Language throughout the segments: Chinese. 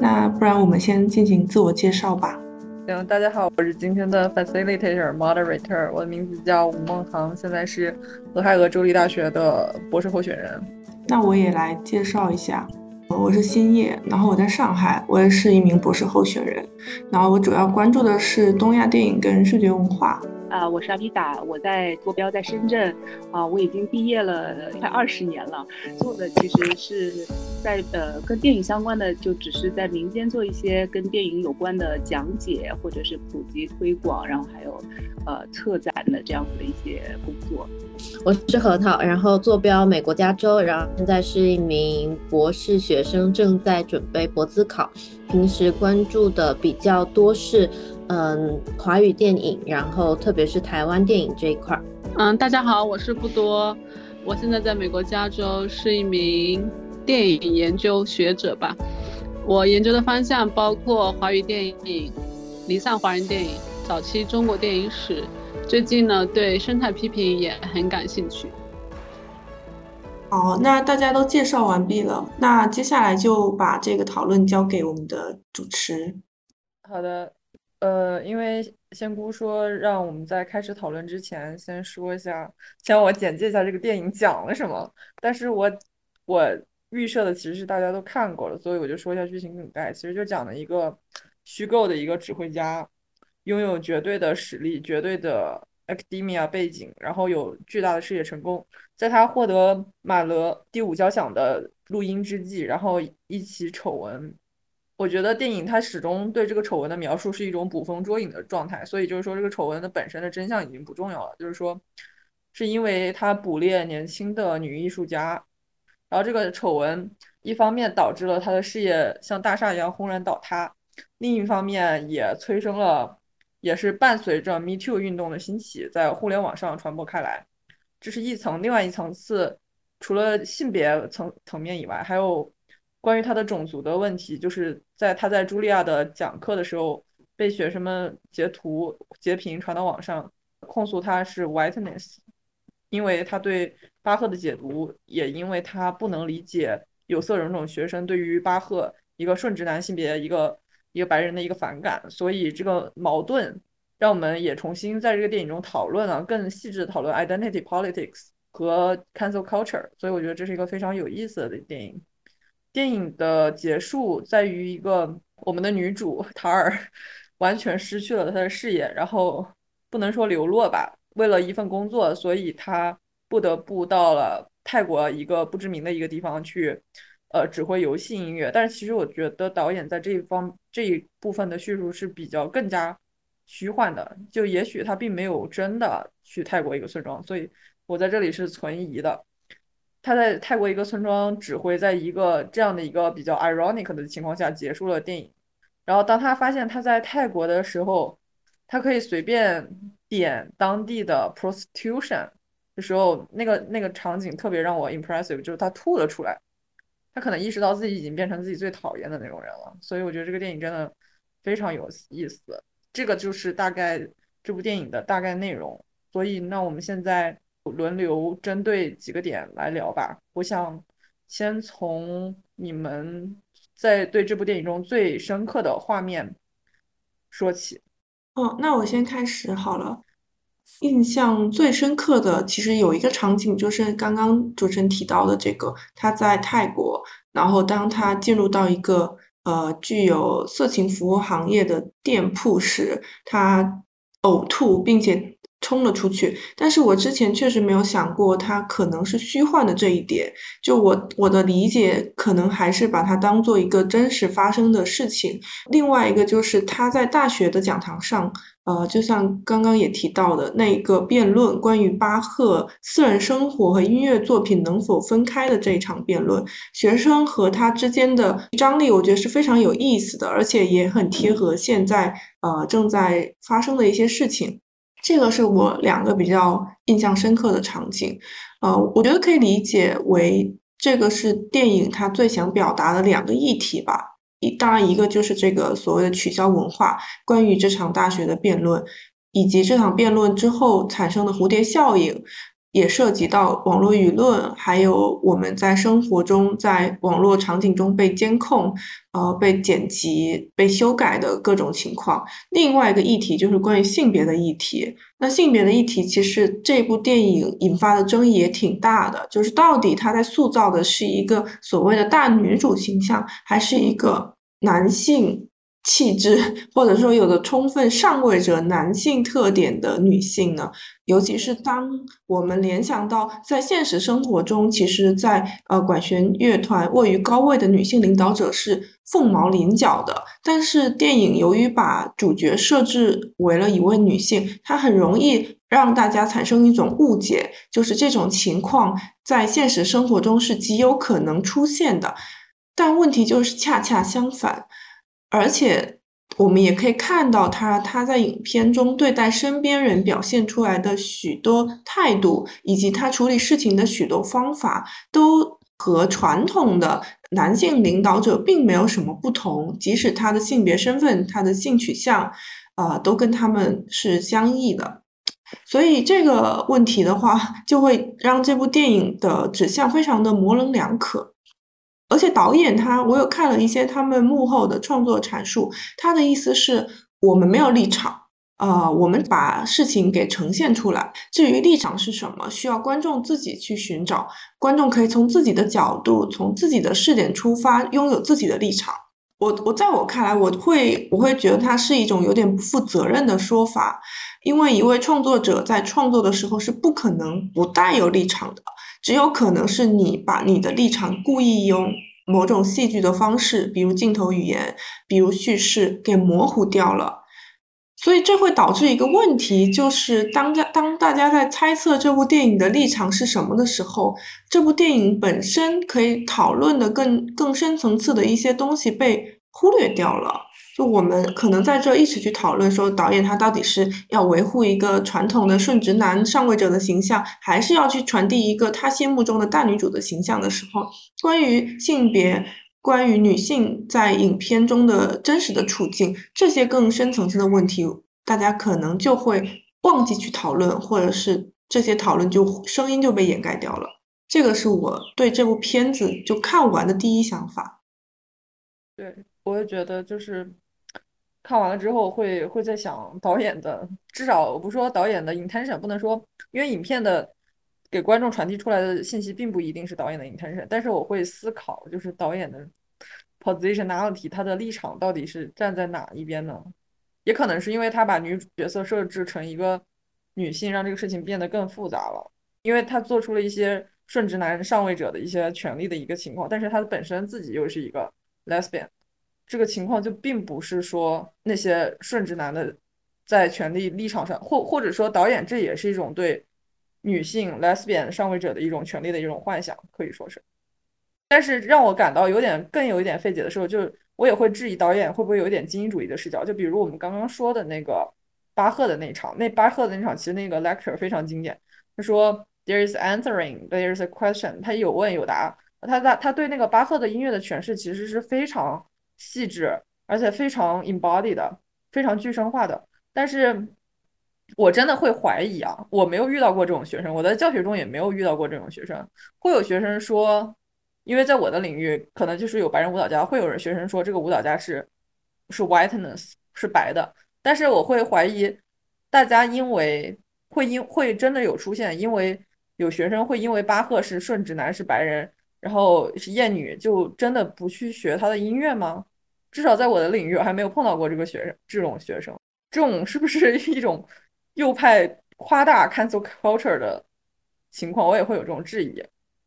那不然我们先进行自我介绍吧。行，大家好，我是今天的 facilitator moderator，我的名字叫吴梦航，现在是俄亥俄州立大学的博士候选人。那我也来介绍一下，我是新叶，然后我在上海，我也是一名博士候选人，然后我主要关注的是东亚电影跟视觉文化。啊，我是阿比达，我在坐标在深圳，啊，我已经毕业了快二十年了，做的其实是在呃跟电影相关的，就只是在民间做一些跟电影有关的讲解或者是普及推广，然后还有呃策展的这样子的一些工作。我是核桃，然后坐标美国加州，然后现在是一名博士学生，正在准备博资考，平时关注的比较多是。嗯，华语电影，然后特别是台湾电影这一块儿。嗯，大家好，我是不多，我现在在美国加州，是一名电影研究学者吧。我研究的方向包括华语电影、离散华人电影、早期中国电影史。最近呢，对生态批评也很感兴趣。好，那大家都介绍完毕了，那接下来就把这个讨论交给我们的主持。好的。呃，因为仙姑说让我们在开始讨论之前先说一下，先我简介一下这个电影讲了什么。但是我我预设的其实是大家都看过了，所以我就说一下剧情梗概。其实就讲了一个虚构的一个指挥家，拥有绝对的实力、绝对的 academia 背景，然后有巨大的事业成功。在他获得马勒第五交响的录音之际，然后一起丑闻。我觉得电影它始终对这个丑闻的描述是一种捕风捉影的状态，所以就是说这个丑闻的本身的真相已经不重要了。就是说，是因为他捕猎年轻的女艺术家，然后这个丑闻一方面导致了他的事业像大厦一样轰然倒塌，另一方面也催生了，也是伴随着 Me Too 运动的兴起，在互联网上传播开来。这是一层，另外一层次，除了性别层层面以外，还有。关于他的种族的问题，就是在他在茱莉亚的讲课的时候，被学生们截图截屏传到网上，控诉他是 whiteness，因为他对巴赫的解读，也因为他不能理解有色人种学生对于巴赫一个顺直男性别一个一个白人的一个反感，所以这个矛盾让我们也重新在这个电影中讨论了更细致的讨论 identity politics 和 cancel culture，所以我觉得这是一个非常有意思的电影。电影的结束在于一个我们的女主塔尔完全失去了她的事业，然后不能说流落吧，为了一份工作，所以她不得不到了泰国一个不知名的一个地方去，呃，指挥游戏音乐。但是其实我觉得导演在这一方这一部分的叙述是比较更加虚幻的，就也许他并没有真的去泰国一个村庄，所以我在这里是存疑的。他在泰国一个村庄指挥，在一个这样的一个比较 ironic 的情况下结束了电影。然后当他发现他在泰国的时候，他可以随便点当地的 prostitution 的时候，那个那个场景特别让我 impressive，就是他吐了出来。他可能意识到自己已经变成自己最讨厌的那种人了。所以我觉得这个电影真的非常有意思。这个就是大概这部电影的大概内容。所以那我们现在。轮流针对几个点来聊吧。我想先从你们在对这部电影中最深刻的画面说起。哦，那我先开始好了。印象最深刻的其实有一个场景，就是刚刚主持人提到的这个，他在泰国，然后当他进入到一个呃具有色情服务行业的店铺时，他呕吐，并且。冲了出去，但是我之前确实没有想过它可能是虚幻的这一点。就我我的理解，可能还是把它当做一个真实发生的事情。另外一个就是他在大学的讲堂上，呃，就像刚刚也提到的那个辩论，关于巴赫私人生活和音乐作品能否分开的这一场辩论，学生和他之间的张力，我觉得是非常有意思的，而且也很贴合现在呃正在发生的一些事情。这个是我两个比较印象深刻的场景，呃，我觉得可以理解为这个是电影它最想表达的两个议题吧。一当然一个就是这个所谓的取消文化，关于这场大学的辩论，以及这场辩论之后产生的蝴蝶效应。也涉及到网络舆论，还有我们在生活中在网络场景中被监控、呃被剪辑、被修改的各种情况。另外一个议题就是关于性别的议题。那性别的议题，其实这部电影引发的争议也挺大的，就是到底他在塑造的是一个所谓的大女主形象，还是一个男性？气质，或者说有着充分上位者男性特点的女性呢？尤其是当我们联想到在现实生活中，其实，在呃管弦乐团位于高位的女性领导者是凤毛麟角的。但是电影由于把主角设置为了一位女性，它很容易让大家产生一种误解，就是这种情况在现实生活中是极有可能出现的。但问题就是恰恰相反。而且，我们也可以看到他他在影片中对待身边人表现出来的许多态度，以及他处理事情的许多方法，都和传统的男性领导者并没有什么不同。即使他的性别身份、他的性取向，呃，都跟他们是相异的。所以这个问题的话，就会让这部电影的指向非常的模棱两可。而且导演他，我有看了一些他们幕后的创作阐述，他的意思是我们没有立场，呃，我们把事情给呈现出来。至于立场是什么，需要观众自己去寻找。观众可以从自己的角度，从自己的视点出发，拥有自己的立场。我我在我看来，我会我会觉得它是一种有点不负责任的说法，因为一位创作者在创作的时候是不可能不带有立场的。只有可能是你把你的立场故意用某种戏剧的方式，比如镜头语言，比如叙事，给模糊掉了。所以这会导致一个问题，就是当家当大家在猜测这部电影的立场是什么的时候，这部电影本身可以讨论的更更深层次的一些东西被忽略掉了。就我们可能在这一起去讨论说，导演他到底是要维护一个传统的顺直男上位者的形象，还是要去传递一个他心目中的大女主的形象的时候，关于性别、关于女性在影片中的真实的处境，这些更深层次的问题，大家可能就会忘记去讨论，或者是这些讨论就声音就被掩盖掉了。这个是我对这部片子就看完的第一想法。对，我也觉得就是。看完了之后会会在想导演的，至少我不说导演的 intention，不能说，因为影片的给观众传递出来的信息并不一定是导演的 intention，但是我会思考，就是导演的 positionality，他的立场到底是站在哪一边呢？也可能是因为他把女主角色设置成一个女性，让这个事情变得更复杂了，因为他做出了一些顺直男上位者的一些权利的一个情况，但是他的本身自己又是一个 lesbian。这个情况就并不是说那些顺直男的在权力立场上，或或者说导演这也是一种对女性 lesbian 上位者的一种权利的一种幻想，可以说是。但是让我感到有点更有一点费解的时候，就我也会质疑导演会不会有一点精英主义的视角。就比如我们刚刚说的那个巴赫的那场，那巴赫的那场其实那个 lecture 非常经典。他说 there is answering, there is a question，他有问有答。他在他对那个巴赫的音乐的诠释其实是非常。细致，而且非常 embodied 的，非常具身化的。但是，我真的会怀疑啊，我没有遇到过这种学生，我在教学中也没有遇到过这种学生。会有学生说，因为在我的领域，可能就是有白人舞蹈家，会有人学生说这个舞蹈家是是 whiteness 是白的。但是我会怀疑，大家因为会因会真的有出现，因为有学生会因为巴赫是顺直男是白人，然后是厌女，就真的不去学他的音乐吗？至少在我的领域，我还没有碰到过这个学生，这种学生，这种是不是一种右派夸大 cancel culture 的情况？我也会有这种质疑。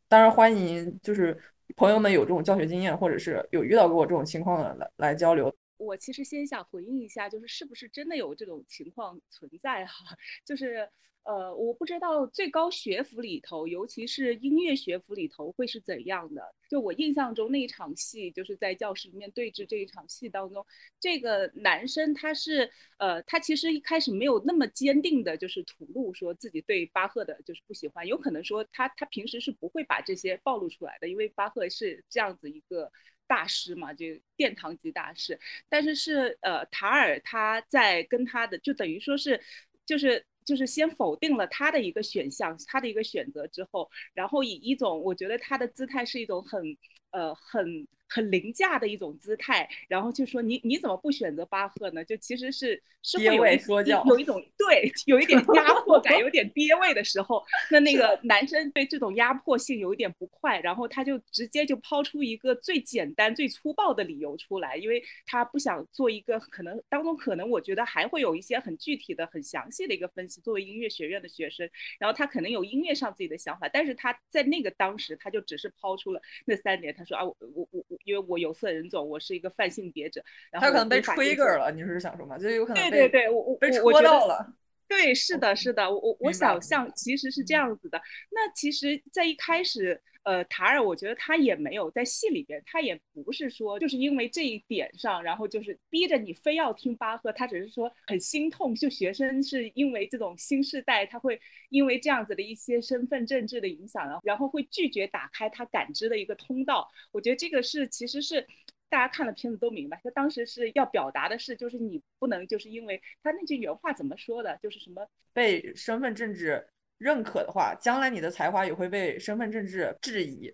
当然，欢迎就是朋友们有这种教学经验，或者是有遇到过这种情况的来来交流。我其实先想回应一下，就是是不是真的有这种情况存在哈？就是。呃，我不知道最高学府里头，尤其是音乐学府里头会是怎样的。就我印象中那一场戏，就是在教室里面对峙这一场戏当中，这个男生他是，呃，他其实一开始没有那么坚定的，就是吐露说自己对巴赫的就是不喜欢。有可能说他他平时是不会把这些暴露出来的，因为巴赫是这样子一个大师嘛，就殿堂级大师。但是是呃塔尔他在跟他的就等于说是就是。就是先否定了他的一个选项，他的一个选择之后，然后以一种我觉得他的姿态是一种很呃很很凌驾的一种姿态，然后就说你你怎么不选择巴赫呢？就其实是是会有一有一种对有一点压迫感，有点憋位的时候，那 那个男生对这种压迫性有一点不快，然后他就直接就抛出一个最简单最粗暴的理由出来，因为他不想做一个可能当中可能我觉得还会有一些很具体的很详细的一个分析。作为音乐学院的学生，然后他可能有音乐上自己的想法，但是他在那个当时他就只是抛出了那三点，他说啊我我我。因为我有色人种，我是一个泛性别者，然后他可能被 trigger 了，你是想说吗？就有可能对对对，我我被戳到了。对，是的，是的，我我我想象其实是这样子的。那其实，在一开始。呃，塔尔，我觉得他也没有在戏里边，他也不是说就是因为这一点上，然后就是逼着你非要听巴赫，他只是说很心痛，就学生是因为这种新时代，他会因为这样子的一些身份政治的影响，然后然后会拒绝打开他感知的一个通道。我觉得这个是其实是大家看了片子都明白，他当时是要表达的是，就是你不能就是因为他那句原话怎么说的，就是什么被身份政治。认可的话，将来你的才华也会被身份政治质疑。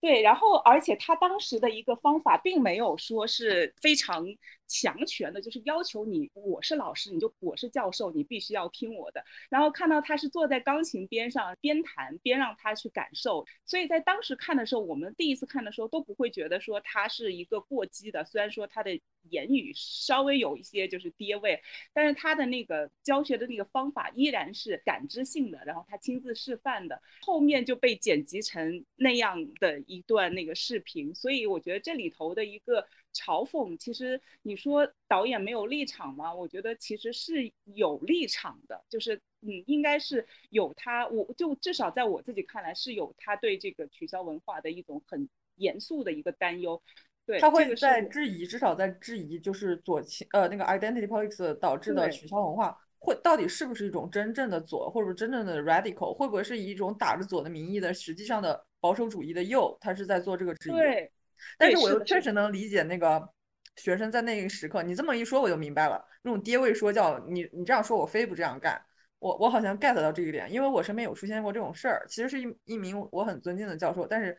对，然后而且他当时的一个方法，并没有说是非常强权的，就是要求你，我是老师，你就我是教授，你必须要听我的。然后看到他是坐在钢琴边上边弹边让他去感受，所以在当时看的时候，我们第一次看的时候都不会觉得说他是一个过激的，虽然说他的。言语稍微有一些就是跌位，但是他的那个教学的那个方法依然是感知性的，然后他亲自示范的，后面就被剪辑成那样的一段那个视频，所以我觉得这里头的一个嘲讽，其实你说导演没有立场吗？我觉得其实是有立场的，就是嗯，应该是有他，我就至少在我自己看来是有他对这个取消文化的一种很严肃的一个担忧。对他会在质疑，至少在质疑，就是左倾呃那个 identity politics 导致的取消文化，会到底是不是一种真正的左，或者真正的 radical，会不会是以一种打着左的名义的，实际上的保守主义的右，他是在做这个质疑。对，但是我又确实能理解那个学生在那个时刻，你这么一说我就明白了，那种爹味说教，你你这样说我非不这样干，我我好像 get 到这一点，因为我身边有出现过这种事儿，其实是一一名我很尊敬的教授，但是。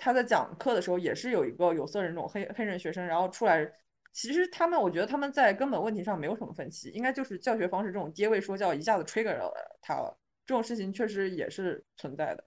他在讲课的时候也是有一个有色人种黑黑人学生，然后出来，其实他们我觉得他们在根本问题上没有什么分歧，应该就是教学方式这种爹位说教一下子 trigger 了他了，这种事情确实也是存在的。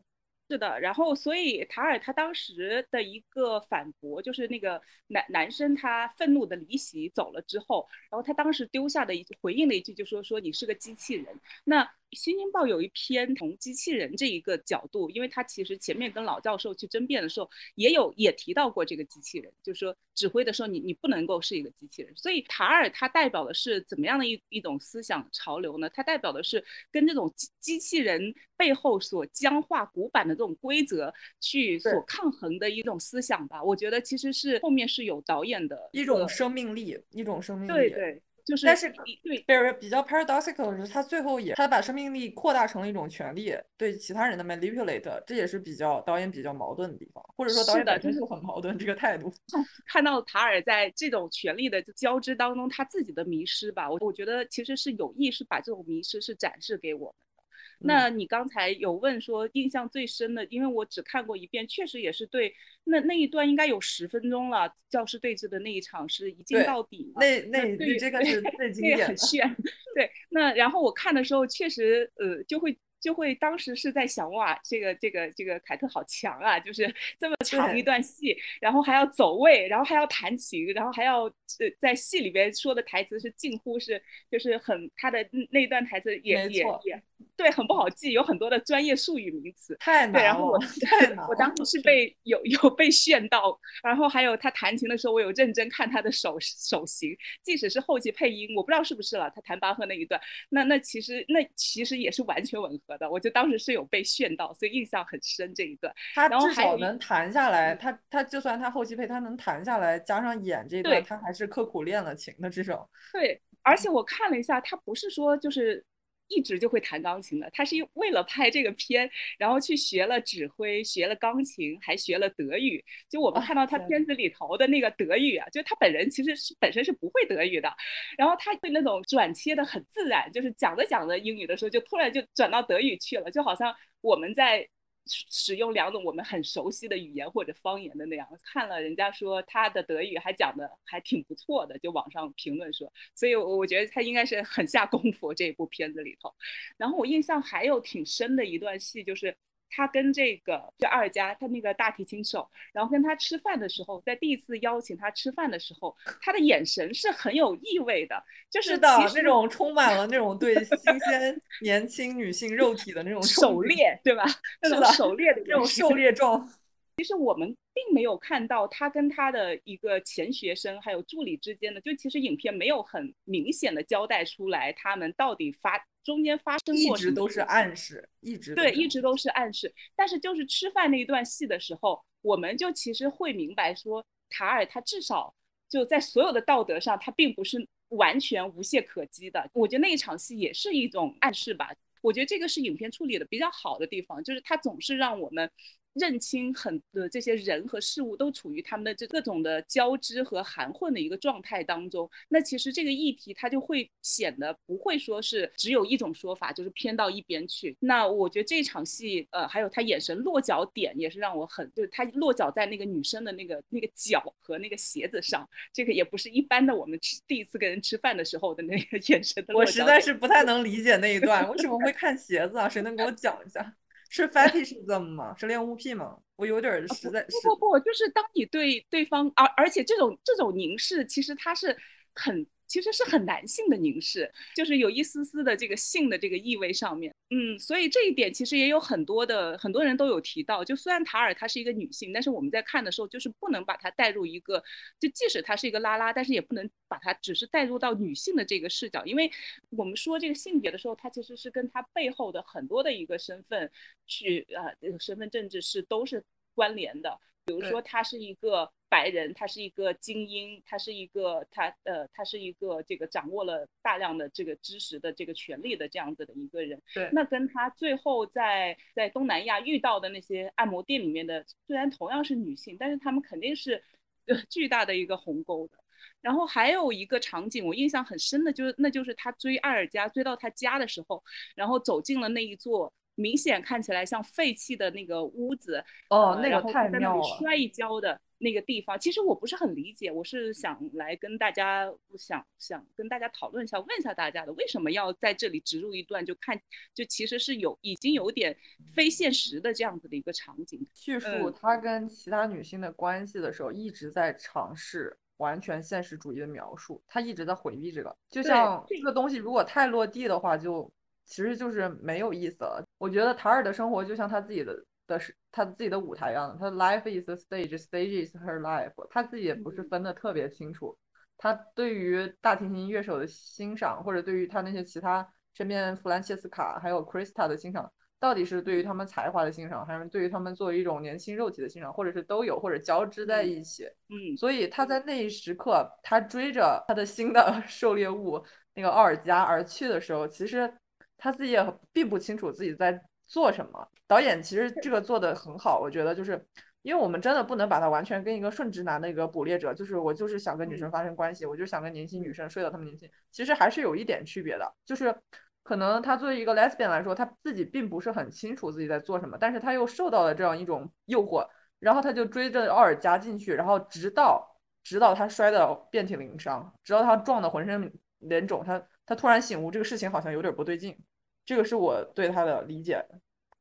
是的，然后所以塔尔他当时的一个反驳就是那个男男生他愤怒的离席走了之后，然后他当时丢下的一回应了一句就说说你是个机器人。那《新京报》有一篇从机器人这一个角度，因为他其实前面跟老教授去争辩的时候也有也提到过这个机器人，就是说指挥的时候你你不能够是一个机器人。所以塔尔他代表的是怎么样的一一种思想潮流呢？他代表的是跟这种机机器人背后所僵化古板的。这种规则去所抗衡的一种思想吧，我觉得其实是后面是有导演的一种生命力，一种生命力。对对，就是。但是对，比较 paradoxical 的是，他最后也他把生命力扩大成了一种权利，对其他人的 manipulate，这也是比较导演比较矛盾的地方，或者说导演本身就很矛盾这个态度。看到塔尔在这种权力的交织当中，他自己的迷失吧，我我觉得其实是有意识把这种迷失是展示给我们。那你刚才有问说印象最深的，因为我只看过一遍，确实也是对那那一段应该有十分钟了，教师对峙的那一场是一镜到底，那那对这个是最经典，很炫。对，那然后我看的时候确实呃就会。就会当时是在想哇，这个这个这个凯特好强啊，就是 这么长一段戏，然后还要走位，然后还要弹琴，然后还要呃在戏里边说的台词是近乎是就是很他的那段台词也也也对很不好记，有很多的专业术语名词太难了。然后我 我当时是被有有被炫到，然后还有他弹琴的时候，我有认真看他的手手型，即使是后期配音，我不知道是不是了，他弹巴赫那一段，那那其实那其实也是完全吻合。的，我就当时是有被炫到，所以印象很深这一段。他至少能弹下来，他他就算他后期配，他能弹下来，加上演这段，他还是刻苦练了琴的这种。对，而且我看了一下，他不是说就是。一直就会弹钢琴的，他是为了拍这个片，然后去学了指挥，学了钢琴，还学了德语。就我们看到他片子里头的那个德语啊，就他本人其实是本身是不会德语的，然后他会那种转切的很自然，就是讲着讲着英语的时候，就突然就转到德语去了，就好像我们在。使用两种我们很熟悉的语言或者方言的那样，看了人家说他的德语还讲的还挺不错的，就网上评论说，所以我觉得他应该是很下功夫这一部片子里头。然后我印象还有挺深的一段戏就是。他跟这个就二家，他那个大提琴手，然后跟他吃饭的时候，在第一次邀请他吃饭的时候，他的眼神是很有意味的，就是的那种充满了那种对新鲜年轻女性肉体的那种狩猎，对吧？那种狩猎的那种狩猎状。其实我们并没有看到他跟他的一个前学生还有助理之间的，就其实影片没有很明显的交代出来他们到底发。中间发生过一直都是暗示，一直对，一直都是暗示。但是就是吃饭那一段戏的时候，我们就其实会明白说，塔尔他至少就在所有的道德上，他并不是完全无懈可击的。我觉得那一场戏也是一种暗示吧。我觉得这个是影片处理的比较好的地方，就是他总是让我们。认清很的这些人和事物都处于他们的这各种的交织和含混的一个状态当中，那其实这个议题它就会显得不会说是只有一种说法，就是偏到一边去。那我觉得这场戏，呃，还有他眼神落脚点也是让我很，就是他落脚在那个女生的那个那个脚和那个鞋子上，这个也不是一般的我们吃第一次跟人吃饭的时候的那个眼神。我实在是不太能理解那一段，为什么会 看鞋子啊？谁能给我讲一下？是 fetishism 吗？是恋物癖吗？我有点实在。不不不，就是当你对对方，而而且这种这种凝视，其实它是很。其实是很男性的凝视，就是有一丝丝的这个性的这个意味上面，嗯，所以这一点其实也有很多的很多人都有提到。就虽然塔尔她是一个女性，但是我们在看的时候就是不能把她带入一个，就即使她是一个拉拉，但是也不能把她只是带入到女性的这个视角，因为我们说这个性别的时候，它其实是跟她背后的很多的一个身份去啊，这个身份政治是都是关联的。比如说，他是一个白人，他是一个精英，他是一个他呃，他是一个这个掌握了大量的这个知识的这个权利的这样子的一个人。对，那跟他最后在在东南亚遇到的那些按摩店里面的，虽然同样是女性，但是他们肯定是呃巨大的一个鸿沟的。然后还有一个场景，我印象很深的就是，那就是他追艾尔加追到他家的时候，然后走进了那一座。明显看起来像废弃的那个屋子哦，那个太妙了。摔一跤的那个地方，其实我不是很理解，我是想来跟大家想想跟大家讨论一下，问一下大家的，为什么要在这里植入一段就看就其实是有已经有点非现实的这样子的一个场景，叙述他跟其他女性的关系的时候，一直在尝试完全现实主义的描述，他一直在回避这个，就像这个东西如果太落地的话就。其实就是没有意思了。我觉得塔尔的生活就像他自己的的是他自己的舞台一样，他的 life is a stage, stage is her life。他自己也不是分的特别清楚。他对于大提琴乐手的欣赏，或者对于他那些其他身边弗兰切斯卡还有 Krista 的欣赏，到底是对于他们才华的欣赏，还是对于他们作为一种年轻肉体的欣赏，或者是都有，或者交织在一起？嗯。所以他在那一时刻，他追着他的新的 狩猎物那个奥尔加而去的时候，其实。他自己也并不清楚自己在做什么。导演其实这个做的很好，我觉得就是，因为我们真的不能把他完全跟一个顺直男的一个捕猎者，就是我就是想跟女生发生关系，我就想跟年轻女生睡到他们年轻，其实还是有一点区别的。就是可能他作为一个 lesbian 来说，他自己并不是很清楚自己在做什么，但是他又受到了这样一种诱惑，然后他就追着奥尔加进去，然后直到直到他摔得遍体鳞伤，直到他撞得浑身脸肿，他他突然醒悟，这个事情好像有点不对劲。这个是我对他的理解，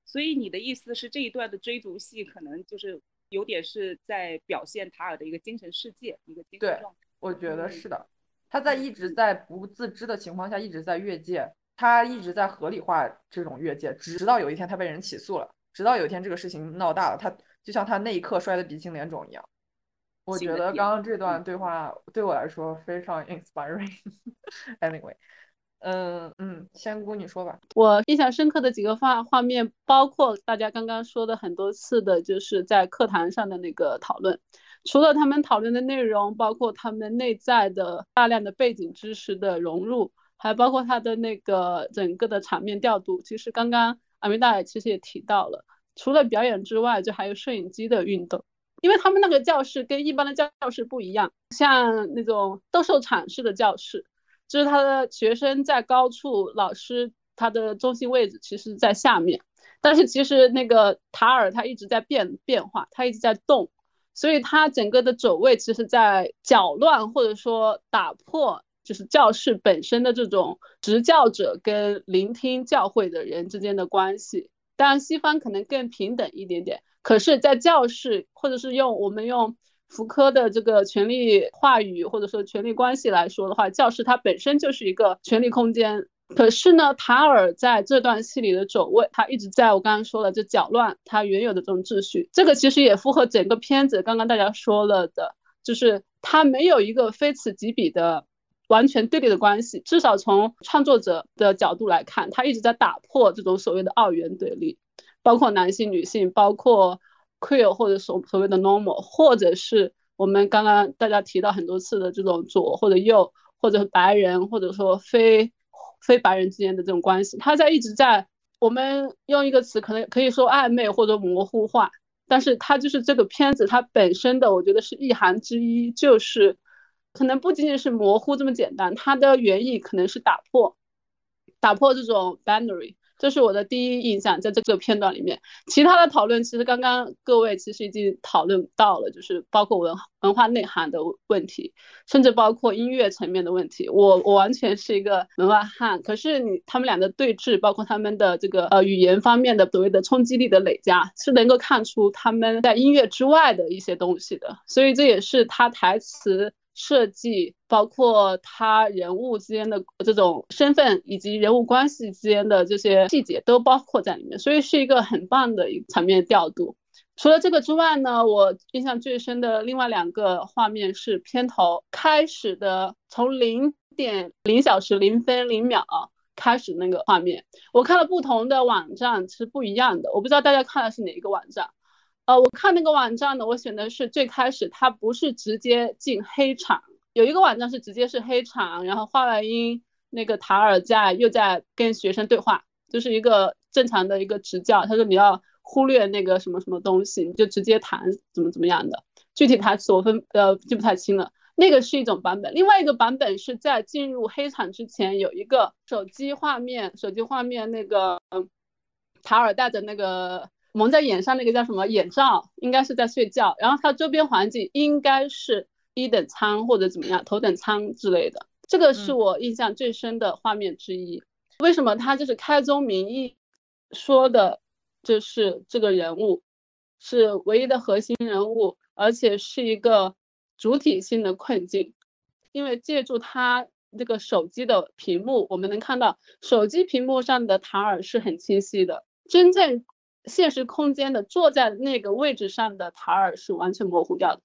所以你的意思是这一段的追逐戏可能就是有点是在表现塔尔的一个精神世界，一个精神状态。我觉得是的，他在一直在不自知的情况下一直在越界，他一直在合理化这种越界，直到有一天他被人起诉了，直到有一天这个事情闹大了，他就像他那一刻摔得鼻青脸肿一样。我觉得刚刚这段对话对我来说非常 inspiring。Anyway。嗯嗯，仙姑你说吧。我印象深刻的几个画画面，包括大家刚刚说的很多次的，就是在课堂上的那个讨论。除了他们讨论的内容，包括他们内在的大量的背景知识的融入，还包括他的那个整个的场面调度。其实刚刚阿米达其实也提到了，除了表演之外，就还有摄影机的运动。因为他们那个教室跟一般的教室不一样，像那种斗兽场式的教室，就是他的学生在高处，老师他的中心位置其实在下面。但是其实那个塔尔他一直在变变化，他一直在动，所以他整个的走位其实在搅乱或者说打破，就是教室本身的这种执教者跟聆听教会的人之间的关系。当然西方可能更平等一点点，可是，在教室或者是用我们用福柯的这个权力话语或者说权力关系来说的话，教室它本身就是一个权力空间。可是呢，塔尔在这段戏里的走位，他一直在我刚刚说了，就搅乱他原有的这种秩序。这个其实也符合整个片子刚刚大家说了的，就是他没有一个非此即彼的完全对立的关系。至少从创作者的角度来看，他一直在打破这种所谓的二元对立，包括男性、女性，包括 queer 或者所所谓的 normal，或者是我们刚刚大家提到很多次的这种左或者右，或者白人，或者说非。非白人之间的这种关系，它在一直在我们用一个词，可能可以说暧昧或者模糊化，但是它就是这个片子它本身的，我觉得是意涵之一，就是可能不仅仅是模糊这么简单，它的原意可能是打破，打破这种 boundary。这是我的第一印象，在这个片段里面，其他的讨论其实刚刚各位其实已经讨论到了，就是包括文文化内涵的问题，甚至包括音乐层面的问题。我我完全是一个门外汉，可是你他们俩的对峙，包括他们的这个呃语言方面的所谓的冲击力的累加，是能够看出他们在音乐之外的一些东西的。所以这也是他台词。设计包括他人物之间的这种身份以及人物关系之间的这些细节都包括在里面，所以是一个很棒的一个场面调度。除了这个之外呢，我印象最深的另外两个画面是片头开始的，从零点零小时零分零秒开始那个画面。我看了不同的网站是不一样的，我不知道大家看的是哪一个网站。呃，我看那个网站呢，我选的是最开始，它不是直接进黑场，有一个网站是直接是黑场，然后画外音那个塔尔在又在跟学生对话，就是一个正常的一个执教，他说你要忽略那个什么什么东西，你就直接谈怎么怎么样的，具体台词我分呃记不太清了，那个是一种版本，另外一个版本是在进入黑场之前有一个手机画面，手机画面那个塔尔带着那个。蒙在眼上那个叫什么眼罩，应该是在睡觉。然后它周边环境应该是一等舱或者怎么样，头等舱之类的。这个是我印象最深的画面之一。为什么他就是开宗明义说的，就是这个人物是唯一的核心人物，而且是一个主体性的困境。因为借助他这个手机的屏幕，我们能看到手机屏幕上的塔尔是很清晰的，真正。现实空间的坐在那个位置上的塔尔是完全模糊掉的，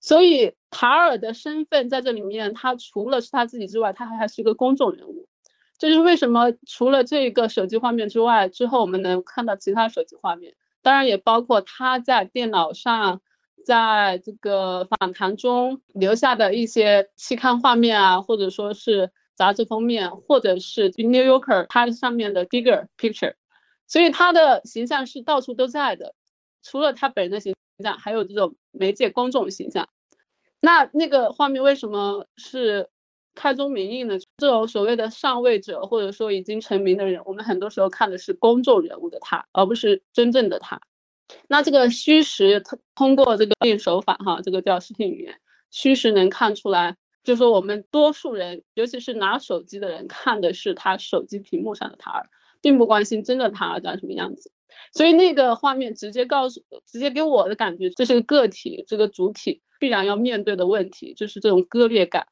所以塔尔的身份在这里面，他除了是他自己之外，他还还是一个公众人物。这就是为什么除了这个手机画面之外，之后我们能看到其他手机画面，当然也包括他在电脑上，在这个访谈中留下的一些期刊画面啊，或者说是杂志封面，或者是 New Yorker 它上面的 bigger picture。所以他的形象是到处都在的，除了他本人的形象，还有这种媒介公众形象。那那个画面为什么是开宗明义呢？这种所谓的上位者，或者说已经成名的人，我们很多时候看的是公众人物的他，而不是真正的他。那这个虚实通通过这个电影手法，哈，这个叫视听语言，虚实能看出来，就是说我们多数人，尤其是拿手机的人，看的是他手机屏幕上的他。并不关心真的他长什么样子，所以那个画面直接告诉，直接给我的感觉，这是个体，这个主体必然要面对的问题，就是这种割裂感。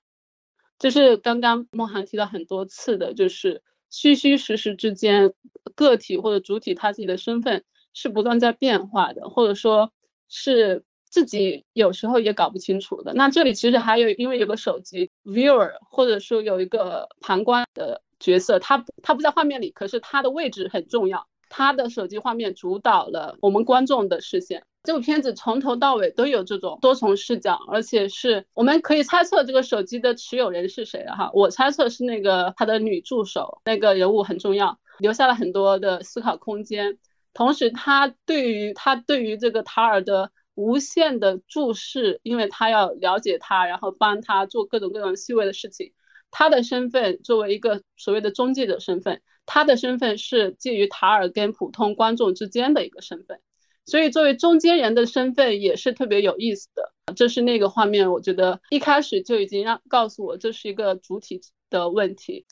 这是刚刚梦涵提到很多次的，就是虚虚实实之间，个体或者主体他自己的身份是不断在变化的，或者说是自己有时候也搞不清楚的。那这里其实还有，因为有个手机 viewer，或者说有一个旁观的。角色他他不在画面里，可是他的位置很重要。他的手机画面主导了我们观众的视线，这部片子从头到尾都有这种多重视角，而且是我们可以猜测这个手机的持有人是谁哈。我猜测是那个他的女助手，那个人物很重要，留下了很多的思考空间。同时，他对于他对于这个塔尔的无限的注视，因为他要了解他，然后帮他做各种各种细微的事情。他的身份作为一个所谓的中介者身份，他的身份是介于塔尔跟普通观众之间的一个身份。所以，作为中间人的身份也是特别有意思的。这是那个画面，我觉得一开始就已经让告诉我这是一个主体的问题。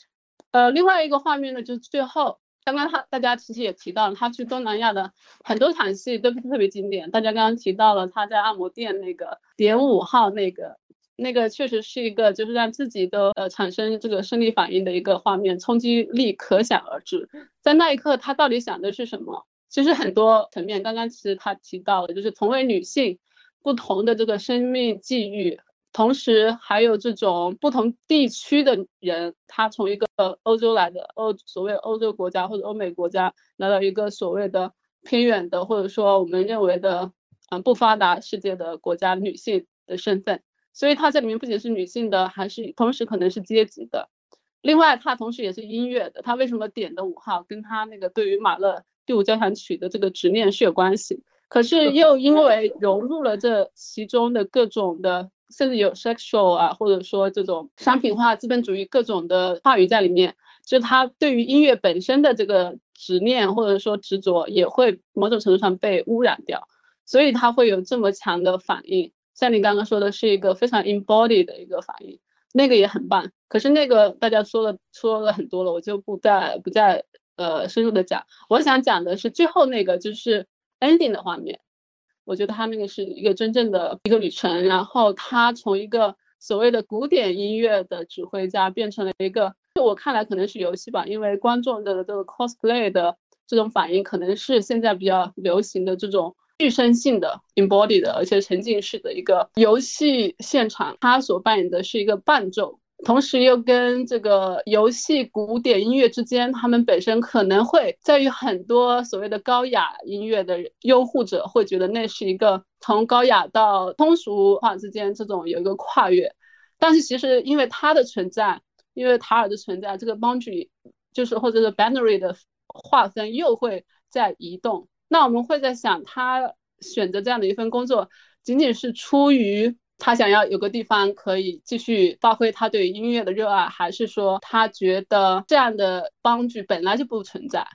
呃，另外一个画面呢，就是最后，刚刚他大家其实也提到了，他去东南亚的很多场戏都是特别经典。大家刚刚提到了他在按摩店那个点五号那个，那个确实是一个就是让自己都呃产生这个生理反应的一个画面，冲击力可想而知。在那一刻，他到底想的是什么？其实很多层面，刚刚其实他提到了，就是同为女性，不同的这个生命际遇，同时还有这种不同地区的人，他从一个欧洲来的欧所谓欧洲国家或者欧美国家，来到一个所谓的偏远的或者说我们认为的嗯不发达世界的国家女性的身份，所以它这里面不仅是女性的，还是同时可能是阶级的。另外，它同时也是音乐的，它为什么点的五号，跟他那个对于马勒。第五交响曲的这个执念是有关系，可是又因为融入了这其中的各种的，甚至有 sexual 啊，或者说这种商品化资本主义各种的话语在里面，就他对于音乐本身的这个执念或者说执着，也会某种程度上被污染掉，所以他会有这么强的反应。像你刚刚说的是一个非常 embodied 的一个反应，那个也很棒。可是那个大家说了说了很多了，我就不再不再。呃，深入的讲，我想讲的是最后那个就是 ending 的画面，我觉得他那个是一个真正的一个旅程，然后他从一个所谓的古典音乐的指挥家变成了一个，就我看来可能是游戏吧，因为观众的这个 cosplay 的这种反应可能是现在比较流行的这种具身性的 embodied 的，而且沉浸式的一个游戏现场，他所扮演的是一个伴奏。同时又跟这个游戏古典音乐之间，他们本身可能会在于很多所谓的高雅音乐的拥护者会觉得那是一个从高雅到通俗化之间这种有一个跨越，但是其实因为它的存在，因为塔尔的存在，这个 boundary 就是或者是 binary 的划分又会在移动。那我们会在想，他选择这样的一份工作，仅仅是出于。他想要有个地方可以继续发挥他对音乐的热爱，还是说他觉得这样的帮助本来就不存在，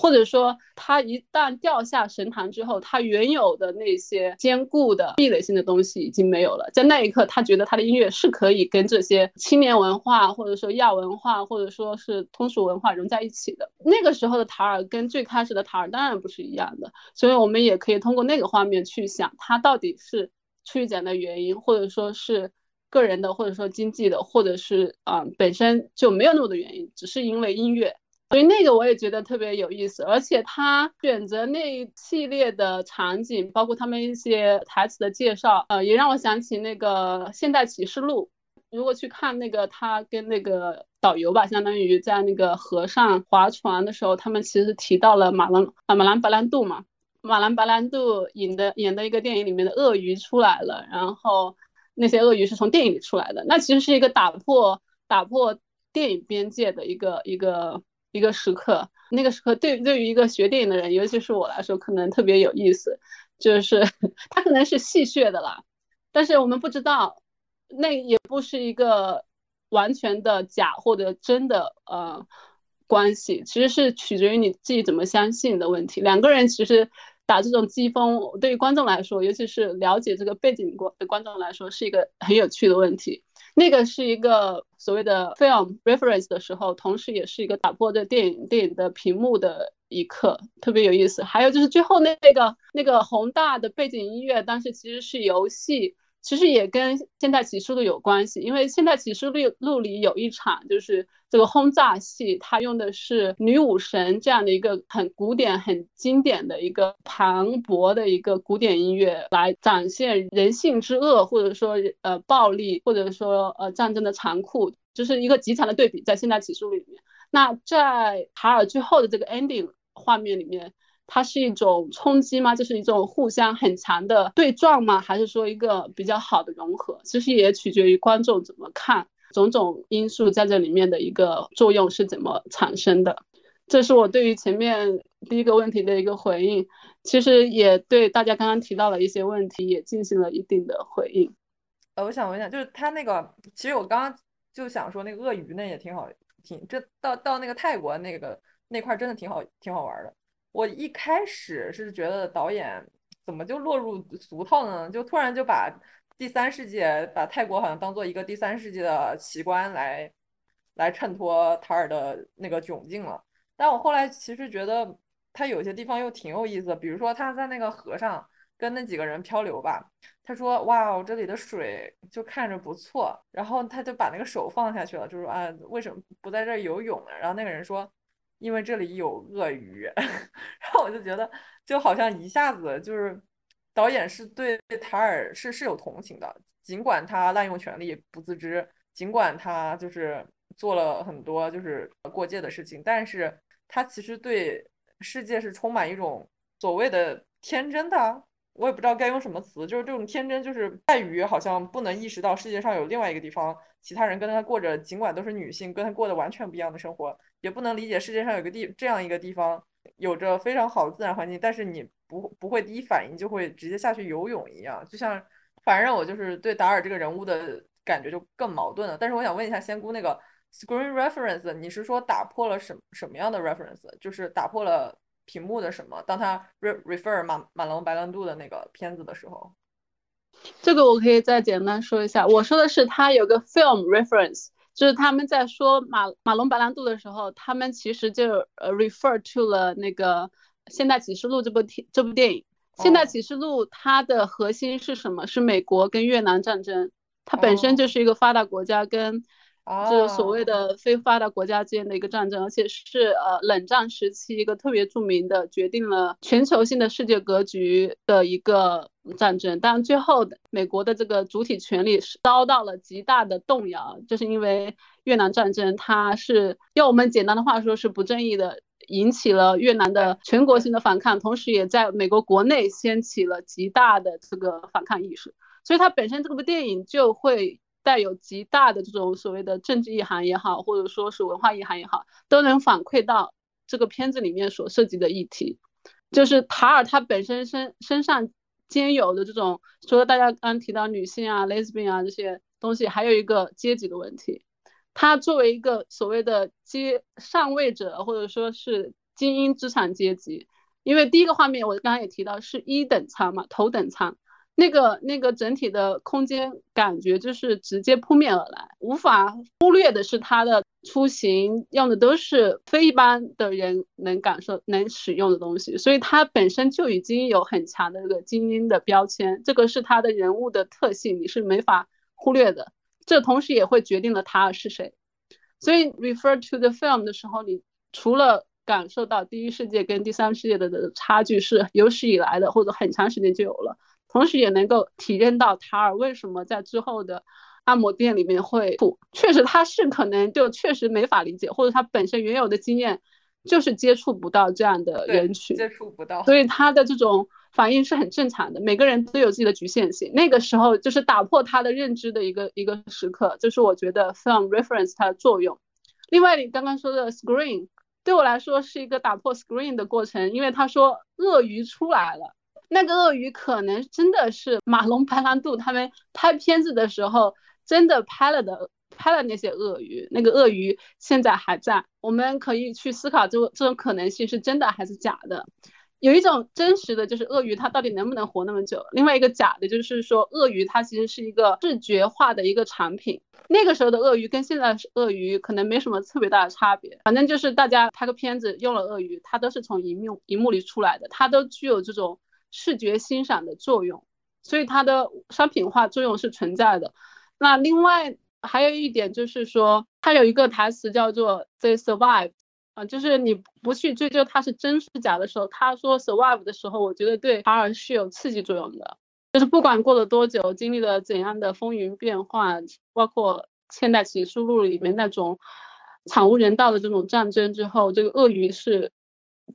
或者说他一旦掉下神坛之后，他原有的那些坚固的壁垒性的东西已经没有了。在那一刻，他觉得他的音乐是可以跟这些青年文化，或者说亚文化，或者说是通俗文化融在一起的。那个时候的塔尔跟最开始的塔尔当然不是一样的，所以我们也可以通过那个画面去想，他到底是。出检的原因，或者说是个人的，或者说经济的，或者是啊本身就没有那么多原因，只是因为音乐，所以那个我也觉得特别有意思。而且他选择那一系列的场景，包括他们一些台词的介绍，呃，也让我想起那个《现代启示录》。如果去看那个他跟那个导游吧，相当于在那个河上划船的时候，他们其实提到了马兰啊马兰白兰度嘛。马兰白兰度演的演的一个电影里面的鳄鱼出来了，然后那些鳄鱼是从电影里出来的，那其实是一个打破打破电影边界的一个一个一个时刻。那个时刻对对于一个学电影的人，尤其是我来说，可能特别有意思，就是 他可能是戏谑的啦，但是我们不知道，那也不是一个完全的假或者真的呃关系，其实是取决于你自己怎么相信的问题。两个人其实。打这种机锋，对于观众来说，尤其是了解这个背景观的观众来说，是一个很有趣的问题。那个是一个所谓的 film reference 的时候，同时也是一个打破这电影电影的屏幕的一刻，特别有意思。还有就是最后那那个那个宏大的背景音乐，当时其实是游戏。其实也跟《现代启示录》有关系，因为《现代启示录》录里有一场就是这个轰炸戏，它用的是女武神这样的一个很古典、很经典的一个磅礴的一个古典音乐，来展现人性之恶，或者说呃暴力，或者说呃战争的残酷，就是一个极强的对比。在《现代启示录》里面，那在塔尔最后的这个 ending 画面里面。它是一种冲击吗？就是一种互相很强的对撞吗？还是说一个比较好的融合？其实也取决于观众怎么看，种种因素在这里面的一个作用是怎么产生的。这是我对于前面第一个问题的一个回应，其实也对大家刚刚提到的一些问题也进行了一定的回应。呃，我想问一下，就是他那个，其实我刚刚就想说那个鳄鱼那也挺好，挺这到到那个泰国那个那块真的挺好，挺好玩的。我一开始是觉得导演怎么就落入俗套呢？就突然就把第三世界，把泰国好像当做一个第三世界的奇观来来衬托塔尔的那个窘境了。但我后来其实觉得他有些地方又挺有意思的，比如说他在那个河上跟那几个人漂流吧，他说：“哇，这里的水就看着不错。”然后他就把那个手放下去了，就说：“啊，为什么不在这儿游泳呢？”然后那个人说：“因为这里有鳄鱼。”然后我就觉得就好像一下子就是导演是对塔尔是是有同情的，尽管他滥用权力不自知，尽管他就是做了很多就是过界的事情，但是。他其实对世界是充满一种所谓的天真的，我也不知道该用什么词，就是这种天真，就是在于好像不能意识到世界上有另外一个地方，其他人跟他过着，尽管都是女性，跟他过的完全不一样的生活，也不能理解世界上有个地这样一个地方，有着非常好的自然环境，但是你不不会第一反应就会直接下去游泳一样，就像反正我就是对达尔这个人物的感觉就更矛盾了。但是我想问一下仙姑那个。Screen reference，你是说打破了什什么样的 reference？就是打破了屏幕的什么？当他 refer 马马龙白兰度的那个片子的时候，这个我可以再简单说一下。我说的是他有个 film reference，就是他们在说马马龙白兰度的时候，他们其实就呃 refer to 了那个《现代启示录》这部电这部电影。《现代启示录》它的核心是什么？是美国跟越南战争，它本身就是一个发达国家跟。就是所谓的非发达国家之间的一个战争，而且是呃冷战时期一个特别著名的、决定了全球性的世界格局的一个战争。但最后的美国的这个主体权利遭到了极大的动摇，就是因为越南战争，它是用我们简单的话说是不正义的，引起了越南的全国性的反抗，同时也在美国国内掀起了极大的这个反抗意识。所以它本身这部电影就会。带有极大的这种所谓的政治意涵也好，或者说是文化意涵也好，都能反馈到这个片子里面所涉及的议题。就是塔尔他本身身身上兼有的这种，除了大家刚提到女性啊、lesbian 啊这些东西，还有一个阶级的问题。他作为一个所谓的阶上位者，或者说是精英资产阶级，因为第一个画面我刚刚也提到是一等舱嘛，头等舱。那个那个整体的空间感觉就是直接扑面而来，无法忽略的是它的出行用的都是非一般的人能感受能使用的东西，所以它本身就已经有很强的这个精英的标签，这个是他的人物的特性，你是没法忽略的。这同时也会决定了他是谁。所以 refer to the film 的时候，你除了感受到第一世界跟第三世界的的差距是有史以来的，或者很长时间就有了。同时也能够体验到塔尔为什么在之后的按摩店里面会吐，确实他是可能就确实没法理解，或者他本身原有的经验就是接触不到这样的人群，接触不到，所以他的这种反应是很正常的。每个人都有自己的局限性，那个时候就是打破他的认知的一个一个时刻，就是我觉得 film reference 它的作用。另外，你刚刚说的 screen 对我来说是一个打破 screen 的过程，因为他说鳄鱼出来了。那个鳄鱼可能真的是马龙白兰度他们拍片子的时候真的拍了的，拍了那些鳄鱼，那个鳄鱼现在还在，我们可以去思考这这种可能性是真的还是假的。有一种真实的就是鳄鱼它到底能不能活那么久，另外一个假的就是说鳄鱼它其实是一个视觉化的一个产品。那个时候的鳄鱼跟现在鳄鱼可能没什么特别大的差别，反正就是大家拍个片子用了鳄鱼，它都是从荧幕荧幕里出来的，它都具有这种。视觉欣赏的作用，所以它的商品化作用是存在的。那另外还有一点就是说，它有一个台词叫做 “they survive”，啊，就是你不去追究它是真是假的时候，他说 “survive” 的时候，我觉得对塔尔是有刺激作用的。就是不管过了多久，经历了怎样的风云变幻，包括《现代启示录》里面那种惨无人道的这种战争之后，这个鳄鱼是。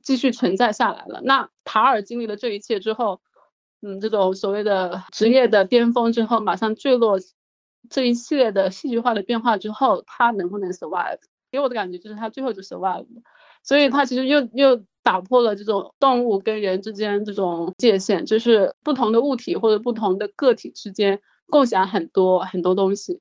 继续存在下来了。那塔尔经历了这一切之后，嗯，这种所谓的职业的巅峰之后，马上坠落，这一系列的戏剧化的变化之后，他能不能 survive？给我的感觉就是他最后就 survive 了，所以他其实又又打破了这种动物跟人之间这种界限，就是不同的物体或者不同的个体之间共享很多很多东西。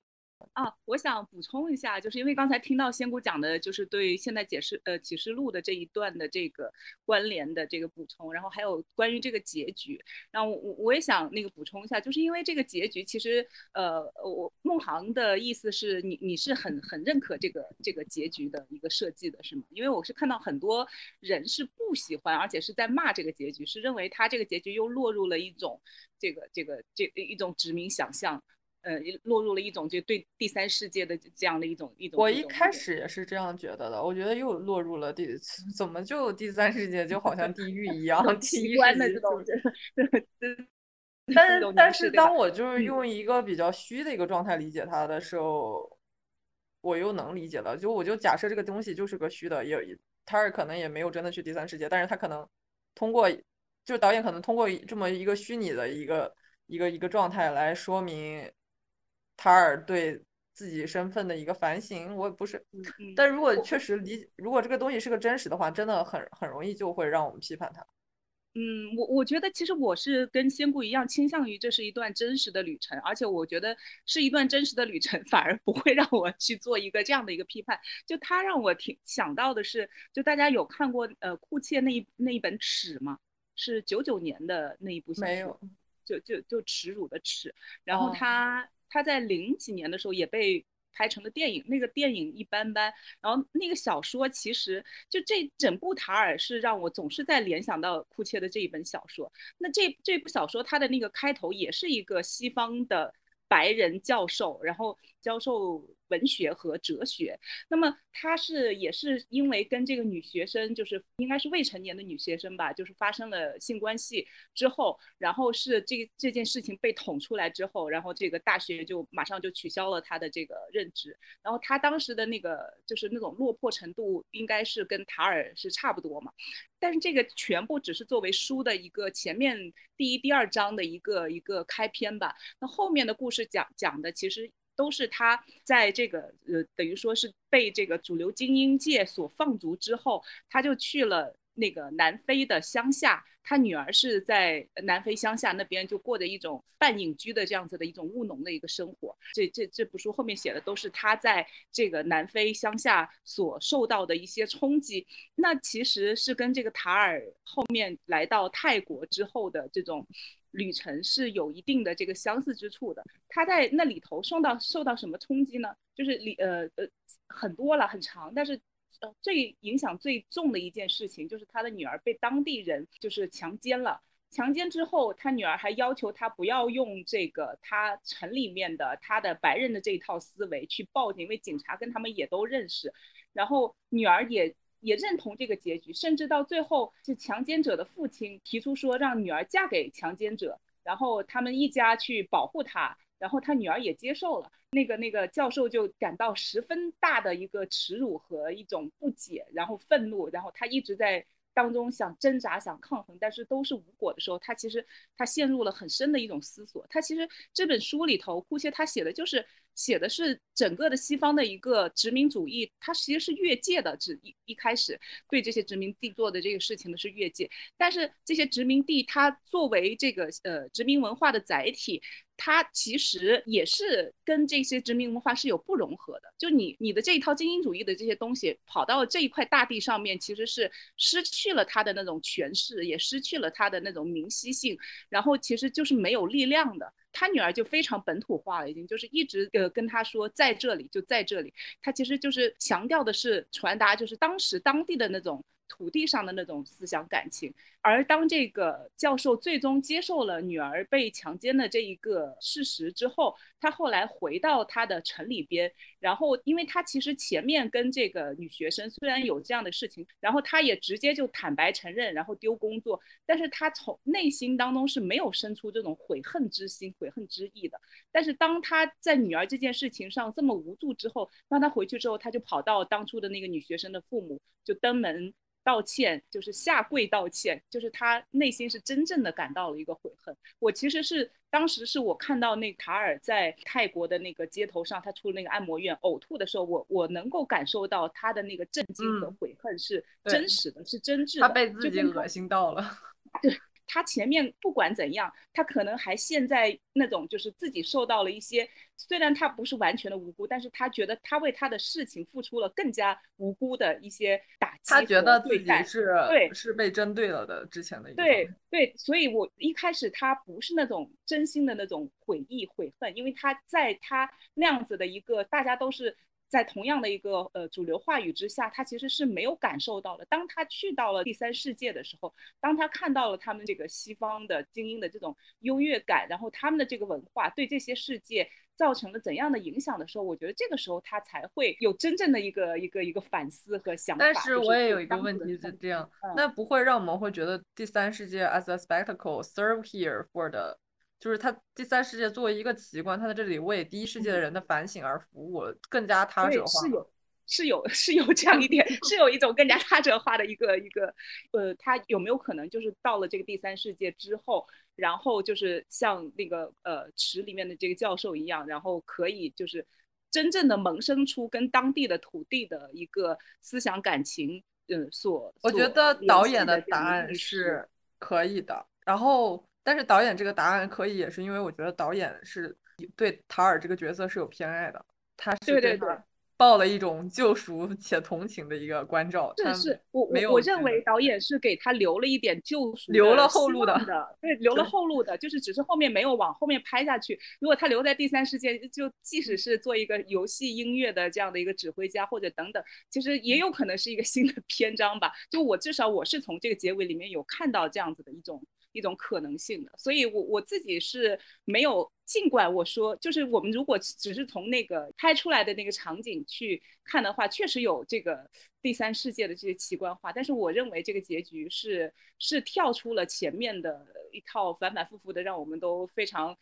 啊，我想补充一下，就是因为刚才听到仙姑讲的，就是对现在解释呃启示录的这一段的这个关联的这个补充，然后还有关于这个结局，然后我我也想那个补充一下，就是因为这个结局，其实呃我孟航的意思是你你是很很认可这个这个结局的一个设计的是吗？因为我是看到很多人是不喜欢，而且是在骂这个结局，是认为他这个结局又落入了一种这个这个这一种殖民想象。呃，落入了一种就对第三世界的这样的一种一种。我一开始也是这样觉得的，我觉得又落入了第，怎么就第三世界就好像地狱一样，奇观的这种。但是但是当我就是用一个比较虚的一个状态理解它的时候，我又能理解了。就我就假设这个东西就是个虚的，也他是可能也没有真的去第三世界，但是他可能通过，就导演可能通过这么一个虚拟的一个一个一个状态来说明。塔尔对自己身份的一个反省，我不是，但如果确实理，如果这个东西是个真实的话，真的很很容易就会让我们批判他。嗯，我我觉得其实我是跟仙姑一样，倾向于这是一段真实的旅程，而且我觉得是一段真实的旅程，反而不会让我去做一个这样的一个批判。就他让我挺想到的是，就大家有看过呃库切那一那一本尺吗？是九九年的那一部小说，没有，就就就耻辱的耻，然后他。他在零几年的时候也被拍成了电影，那个电影一般般。然后那个小说其实就这整部塔尔是让我总是在联想到库切的这一本小说。那这这部小说它的那个开头也是一个西方的。白人教授，然后教授文学和哲学。那么他是也是因为跟这个女学生，就是应该是未成年的女学生吧，就是发生了性关系之后，然后是这这件事情被捅出来之后，然后这个大学就马上就取消了他的这个任职。然后他当时的那个就是那种落魄程度，应该是跟塔尔是差不多嘛。但是这个全部只是作为书的一个前面第一、第二章的一个一个开篇吧。那后面的故事讲讲的其实都是他在这个呃，等于说是被这个主流精英界所放逐之后，他就去了。那个南非的乡下，他女儿是在南非乡下那边就过着一种半隐居的这样子的一种务农的一个生活。这这这部书后面写的都是他在这个南非乡下所受到的一些冲击。那其实是跟这个塔尔后面来到泰国之后的这种旅程是有一定的这个相似之处的。他在那里头受到受到什么冲击呢？就是里呃呃很多了，很长，但是。呃，最影响最重的一件事情就是他的女儿被当地人就是强奸了。强奸之后，他女儿还要求他不要用这个他城里面的他的白人的这一套思维去报警，因为警察跟他们也都认识。然后女儿也也认同这个结局，甚至到最后是强奸者的父亲提出说让女儿嫁给强奸者，然后他们一家去保护她。然后他女儿也接受了，那个那个教授就感到十分大的一个耻辱和一种不解，然后愤怒，然后他一直在当中想挣扎、想抗衡，但是都是无果的时候，他其实他陷入了很深的一种思索。他其实这本书里头，库切他写的就是写的是整个的西方的一个殖民主义，它其实是越界的，只一一开始对这些殖民地做的这个事情呢是越界，但是这些殖民地它作为这个呃殖民文化的载体。它其实也是跟这些殖民文化是有不融合的，就你你的这一套精英主义的这些东西跑到这一块大地上面，其实是失去了它的那种权势，也失去了它的那种明晰性，然后其实就是没有力量的。他女儿就非常本土化了，已经就是一直呃跟他说在这里就在这里，他其实就是强调的是传达就是当时当地的那种。土地上的那种思想感情，而当这个教授最终接受了女儿被强奸的这一个事实之后，他后来回到他的城里边，然后，因为他其实前面跟这个女学生虽然有这样的事情，然后他也直接就坦白承认，然后丢工作，但是他从内心当中是没有生出这种悔恨之心、悔恨之意的。但是当他在女儿这件事情上这么无助之后，当他回去之后，他就跑到当初的那个女学生的父母，就登门。道歉就是下跪道歉，就是他内心是真正的感到了一个悔恨。我其实是当时是我看到那卡尔在泰国的那个街头上，他出了那个按摩院呕吐的时候，我我能够感受到他的那个震惊和悔恨是真实的，是真挚的。他被自己恶心到了。对。他前面不管怎样，他可能还陷在那种就是自己受到了一些，虽然他不是完全的无辜，但是他觉得他为他的事情付出了更加无辜的一些打击。他觉得自己是对是被针对了的之前的一对对，所以我一开始他不是那种真心的那种悔意悔恨，因为他在他那样子的一个大家都是。在同样的一个呃主流话语之下，他其实是没有感受到的。当他去到了第三世界的时候，当他看到了他们这个西方的精英的这种优越感，然后他们的这个文化对这些世界造成了怎样的影响的时候，我觉得这个时候他才会有真正的一个一个一个反思和想法。但是我也有一个问题是这样，那不会让我们会觉得第三世界 as a spectacle serve here for the 就是他第三世界作为一个奇观，他在这里为第一世界的人的反省而服务，更加他者化。是有，是有，是有这样一点，是有一种更加他者化的一个一个，呃，他有没有可能就是到了这个第三世界之后，然后就是像那个呃池里面的这个教授一样，然后可以就是真正的萌生出跟当地的土地的一个思想感情，嗯，所我觉得导演的答案是可以的，然后。但是导演这个答案可以也是因为我觉得导演是对塔尔这个角色是有偏爱的，他是对对抱了一种救赎且同情的一个关照。是是，我我我认为导演是给他留了一点救赎、留了后路的，对，留了后路的，就是只是后面没有往后面拍下去。如果他留在第三世界，就即使是做一个游戏音乐的这样的一个指挥家或者等等，其实也有可能是一个新的 篇章吧。就我至少我是从这个结尾里面有看到这样子的一种。一种可能性的，所以我我自己是没有。尽管我说，就是我们如果只是从那个拍出来的那个场景去看的话，确实有这个第三世界的这些奇观化，但是我认为这个结局是是跳出了前面的一套反反复复的，让我们都非常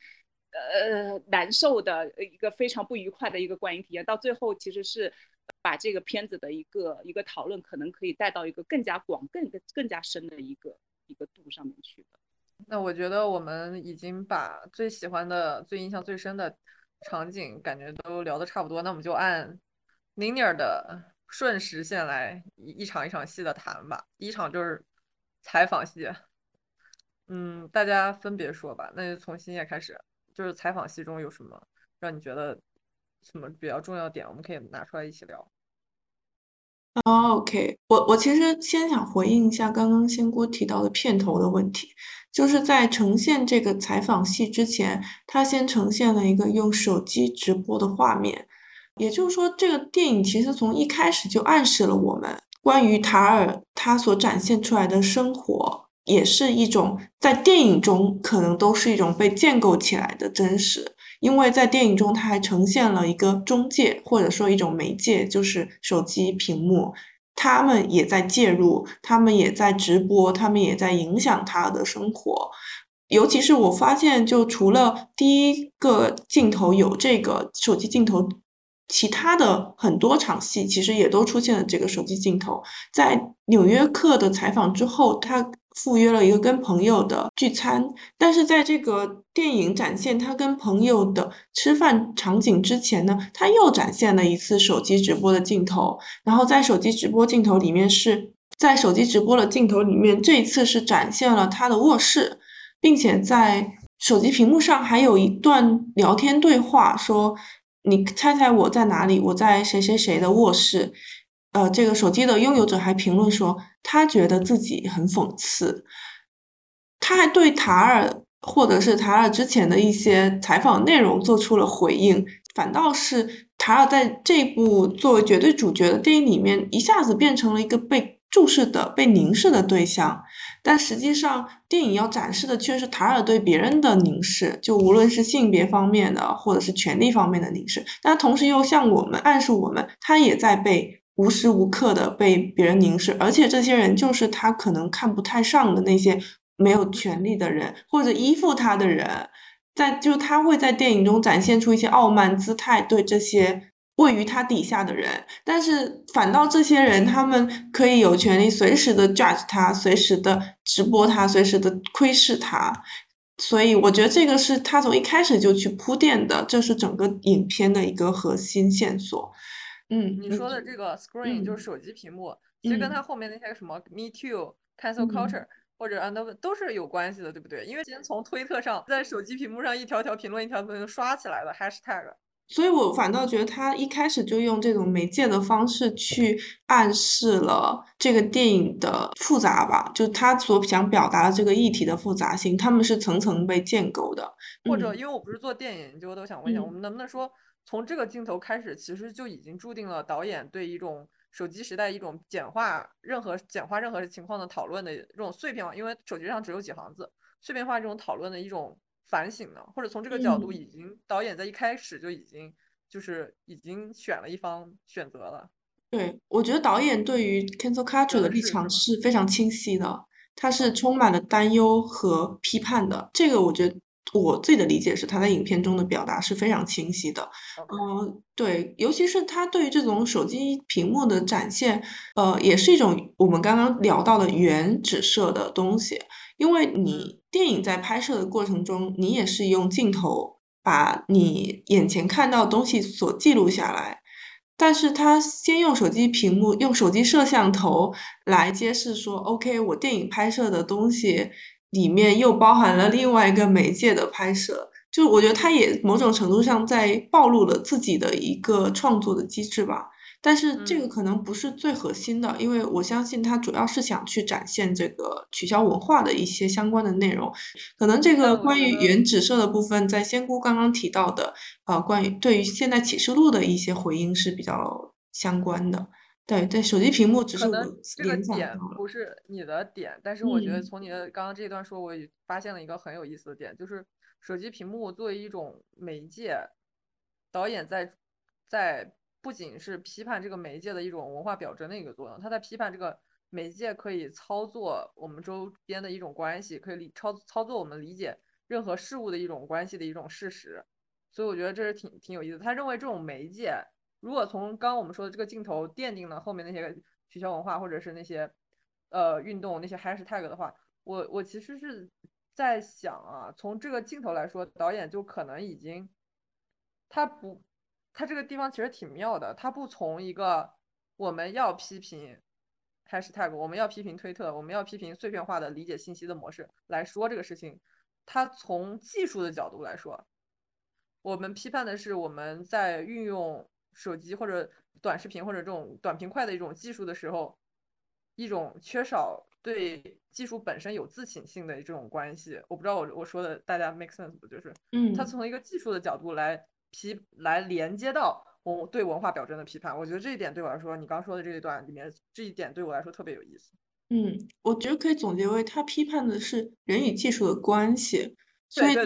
呃难受的一个非常不愉快的一个观影体验。到最后，其实是把这个片子的一个一个讨论，可能可以带到一个更加广、更更加深的一个一个度上面去的。那我觉得我们已经把最喜欢的、最印象最深的场景感觉都聊得差不多，那我们就按 linear 的顺时线来一一场一场戏的谈吧。第一场就是采访戏，嗯，大家分别说吧。那就从新叶开始，就是采访戏中有什么让你觉得什么比较重要点，我们可以拿出来一起聊。OK，我我其实先想回应一下刚刚仙姑提到的片头的问题，就是在呈现这个采访戏之前，他先呈现了一个用手机直播的画面，也就是说，这个电影其实从一开始就暗示了我们关于塔尔他所展现出来的生活，也是一种在电影中可能都是一种被建构起来的真实。因为在电影中，它还呈现了一个中介，或者说一种媒介，就是手机屏幕，他们也在介入，他们也在直播，他们也在影响他的生活。尤其是我发现，就除了第一个镜头有这个手机镜头，其他的很多场戏其实也都出现了这个手机镜头。在《纽约客》的采访之后，他。赴约了一个跟朋友的聚餐，但是在这个电影展现他跟朋友的吃饭场景之前呢，他又展现了一次手机直播的镜头。然后在手机直播镜头里面是在手机直播的镜头里面，这一次是展现了他的卧室，并且在手机屏幕上还有一段聊天对话，说：“你猜猜我在哪里？我在谁谁谁的卧室。”呃，这个手机的拥有者还评论说，他觉得自己很讽刺。他还对塔尔或者是塔尔之前的一些采访内容做出了回应，反倒是塔尔在这部作为绝对主角的电影里面，一下子变成了一个被注视的、被凝视的对象。但实际上电影要展示的却是塔尔对别人的凝视，就无论是性别方面的，或者是权力方面的凝视，但同时又向我们暗示我们，他也在被无时无刻的被别人凝视，而且这些人就是他可能看不太上的那些没有权利的人，或者依附他的人。在就他会在电影中展现出一些傲慢姿态，对这些位于他底下的人，但是反倒这些人他们可以有权利随时的 judge 他，随时的直播他，随时的窥视他，所以我觉得这个是他从一开始就去铺垫的，这是整个影片的一个核心线索。嗯，你说的这个 screen 就是手机屏幕，其实跟他后面那些什么 me too cancel culture。或者 and 都是有关系的，对不对？因为先从推特上，在手机屏幕上一条条评论，一条评论刷起来的 hashtag。所以我反倒觉得他一开始就用这种媒介的方式去暗示了这个电影的复杂吧，就他所想表达的这个议题的复杂性，他们是层层被建构的。或者，因为我不是做电影研究，都想问一下，我们能不能说，从这个镜头开始，其实就已经注定了导演对一种。手机时代一种简化任何简化任何情况的讨论的这种碎片化，因为手机上只有几行字，碎片化这种讨论的一种反省呢，或者从这个角度，已经导演在一开始就已经就是已经选了一方选择了。对，我觉得导演对于 cancel culture 的立场是非常清晰的，他是充满了担忧和批判的。这个我觉得。我自己的理解是，他在影片中的表达是非常清晰的。嗯，对，尤其是他对于这种手机屏幕的展现，呃，也是一种我们刚刚聊到的原指摄的东西。因为你电影在拍摄的过程中，你也是用镜头把你眼前看到的东西所记录下来，但是他先用手机屏幕、用手机摄像头来揭示说，OK，我电影拍摄的东西。里面又包含了另外一个媒介的拍摄，就我觉得他也某种程度上在暴露了自己的一个创作的机制吧。但是这个可能不是最核心的，因为我相信他主要是想去展现这个取消文化的一些相关的内容。可能这个关于原指摄的部分，在仙姑刚刚提到的，呃，关于对于现在启示录的一些回应是比较相关的。对对，手机屏幕只是可能这个点不是你的点，但是我觉得从你的刚刚这一段说，我也发现了一个很有意思的点，就是手机屏幕作为一种媒介，导演在在不仅是批判这个媒介的一种文化表征的一个作用，他在批判这个媒介可以操作我们周边的一种关系，可以理操操作我们理解任何事物的一种关系的一种事实，所以我觉得这是挺挺有意思。他认为这种媒介。如果从刚刚我们说的这个镜头奠定了后面那些取消文化或者是那些呃运动那些 hashtag 的话，我我其实是在想啊，从这个镜头来说，导演就可能已经他不他这个地方其实挺妙的，他不从一个我们要批评 hashtag，我们要批评推特，我们要批评碎片化的理解信息的模式来说这个事情，他从技术的角度来说，我们批判的是我们在运用。手机或者短视频或者这种短平快的一种技术的时候，一种缺少对技术本身有自省性的这种关系，我不知道我我说的大家 make sense 不？就是，嗯，他从一个技术的角度来批来连接到我对文化表征的批判，我觉得这一点对我来说，你刚说的这一段里面这一点对我来说特别有意思。嗯，我觉得可以总结为他批判的是人与技术的关系。所以他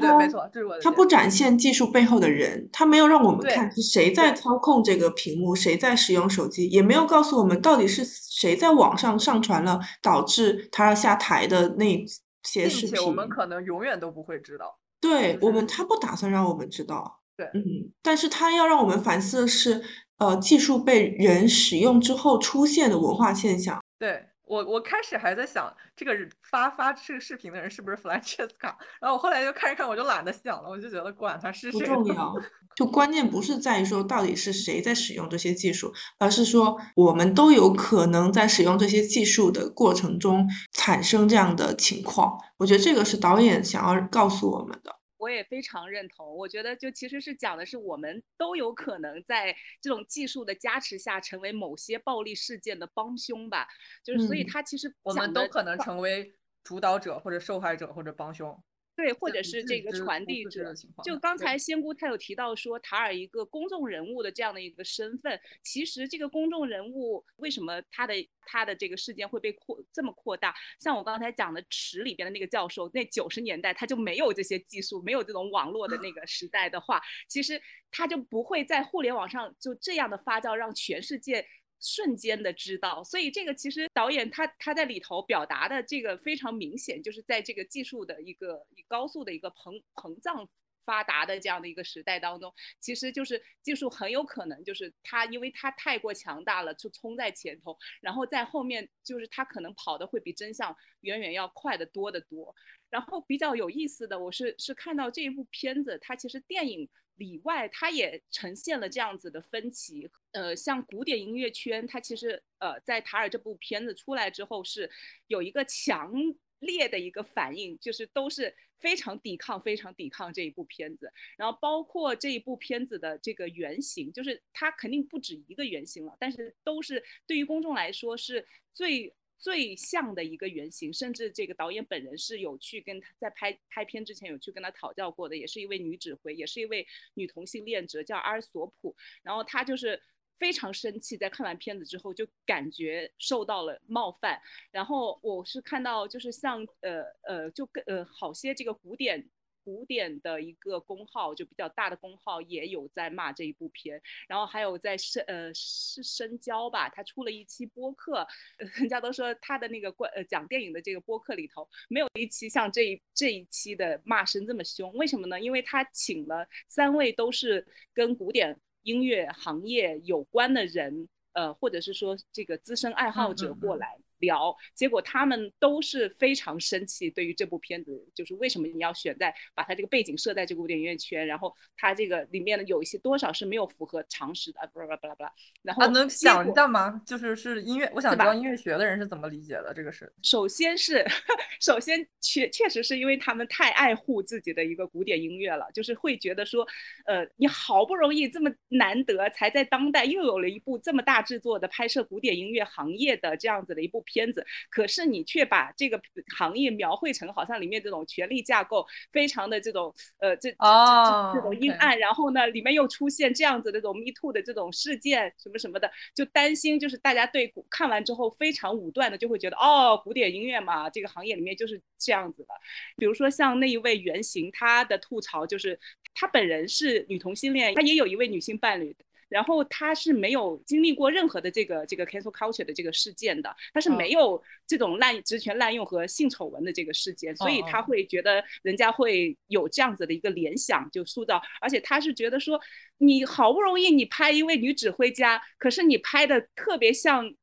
他不展现技术背后的人，他没有让我们看是谁在操控这个屏幕，谁在使用手机，也没有告诉我们到底是谁在网上上传了导致他要下台的那些视频。我们可能永远都不会知道。对我们，他不打算让我们知道。对，嗯，但是他要让我们反思的是，呃，技术被人使用之后出现的文化现象。对。我我开始还在想，这个发发这个视频的人是不是 Francesca？然后我后来就看一看，我就懒得想了，我就觉得管他是谁。不重要，就关键不是在于说到底是谁在使用这些技术，而是说我们都有可能在使用这些技术的过程中产生这样的情况。我觉得这个是导演想要告诉我们的。我也非常认同，我觉得就其实是讲的是我们都有可能在这种技术的加持下成为某些暴力事件的帮凶吧，就是所以他其实我们都可能成为主导者或者受害者或者帮凶。对，或者是这个传递者。就刚才仙姑她有提到说，塔尔一个公众人物的这样的一个身份，其实这个公众人物为什么他的他的这个事件会被扩这么扩大？像我刚才讲的池里边的那个教授，那九十年代他就没有这些技术，没有这种网络的那个时代的话，其实他就不会在互联网上就这样的发酵，让全世界。瞬间的知道，所以这个其实导演他他在里头表达的这个非常明显，就是在这个技术的一个以高速的一个膨膨胀发达的这样的一个时代当中，其实就是技术很有可能就是它，因为它太过强大了，就冲在前头，然后在后面就是它可能跑的会比真相远远要快得多得多。然后比较有意思的，我是是看到这一部片子，它其实电影里外它也呈现了这样子的分歧。呃，像古典音乐圈，它其实呃在塔尔这部片子出来之后是有一个强烈的一个反应，就是都是非常抵抗、非常抵抗这一部片子。然后包括这一部片子的这个原型，就是它肯定不止一个原型了，但是都是对于公众来说是最最像的一个原型。甚至这个导演本人是有去跟他在拍拍片之前有去跟他讨教过的，也是一位女指挥，也是一位女同性恋者，叫阿尔索普。然后他就是。非常生气，在看完片子之后就感觉受到了冒犯。然后我是看到，就是像呃呃，就跟呃好些这个古典古典的一个公号，就比较大的公号也有在骂这一部片。然后还有在深呃是深交吧，他出了一期播客，人家都说他的那个关呃讲电影的这个播客里头，没有一期像这一这一期的骂声这么凶。为什么呢？因为他请了三位都是跟古典。音乐行业有关的人，呃，或者是说这个资深爱好者过来聊，结果他们都是非常生气。对于这部片子，就是为什么你要选在把它这个背景设在这个古典音乐圈，然后它这个里面的有一些多少是没有符合常识的，巴拉巴拉巴拉。然后能想一下吗？就是是音乐，我想知道音乐学的人是怎么理解的这个事。首先是，首先确确实是因为他们太爱护自己的一个古典音乐了，就是会觉得说，呃，你好不容易这么难得才在当代又有了一部这么大制作的拍摄古典音乐行业的这样子的一部片子，可是你却把这个行业描绘成好像里面这种权力架构非常的这种呃这哦这种阴暗，然后呢里面又出现这样子的这种 Me Too 的这种事件什么什么的，就担心就是大家对看完之后非常武断的就会觉得哦古典音乐嘛这个行业里面就是这样子的，比如说像那一位原型，他的吐槽就是他本人是女同性恋，他也有一位女性伴侣。然后他是没有经历过任何的这个这个 cancel culture 的这个事件的，他是没有这种滥职权滥用和性丑闻的这个事件，所以他会觉得人家会有这样子的一个联想，就塑造，而且他是觉得说，你好不容易你拍一位女指挥家，可是你拍的特别像。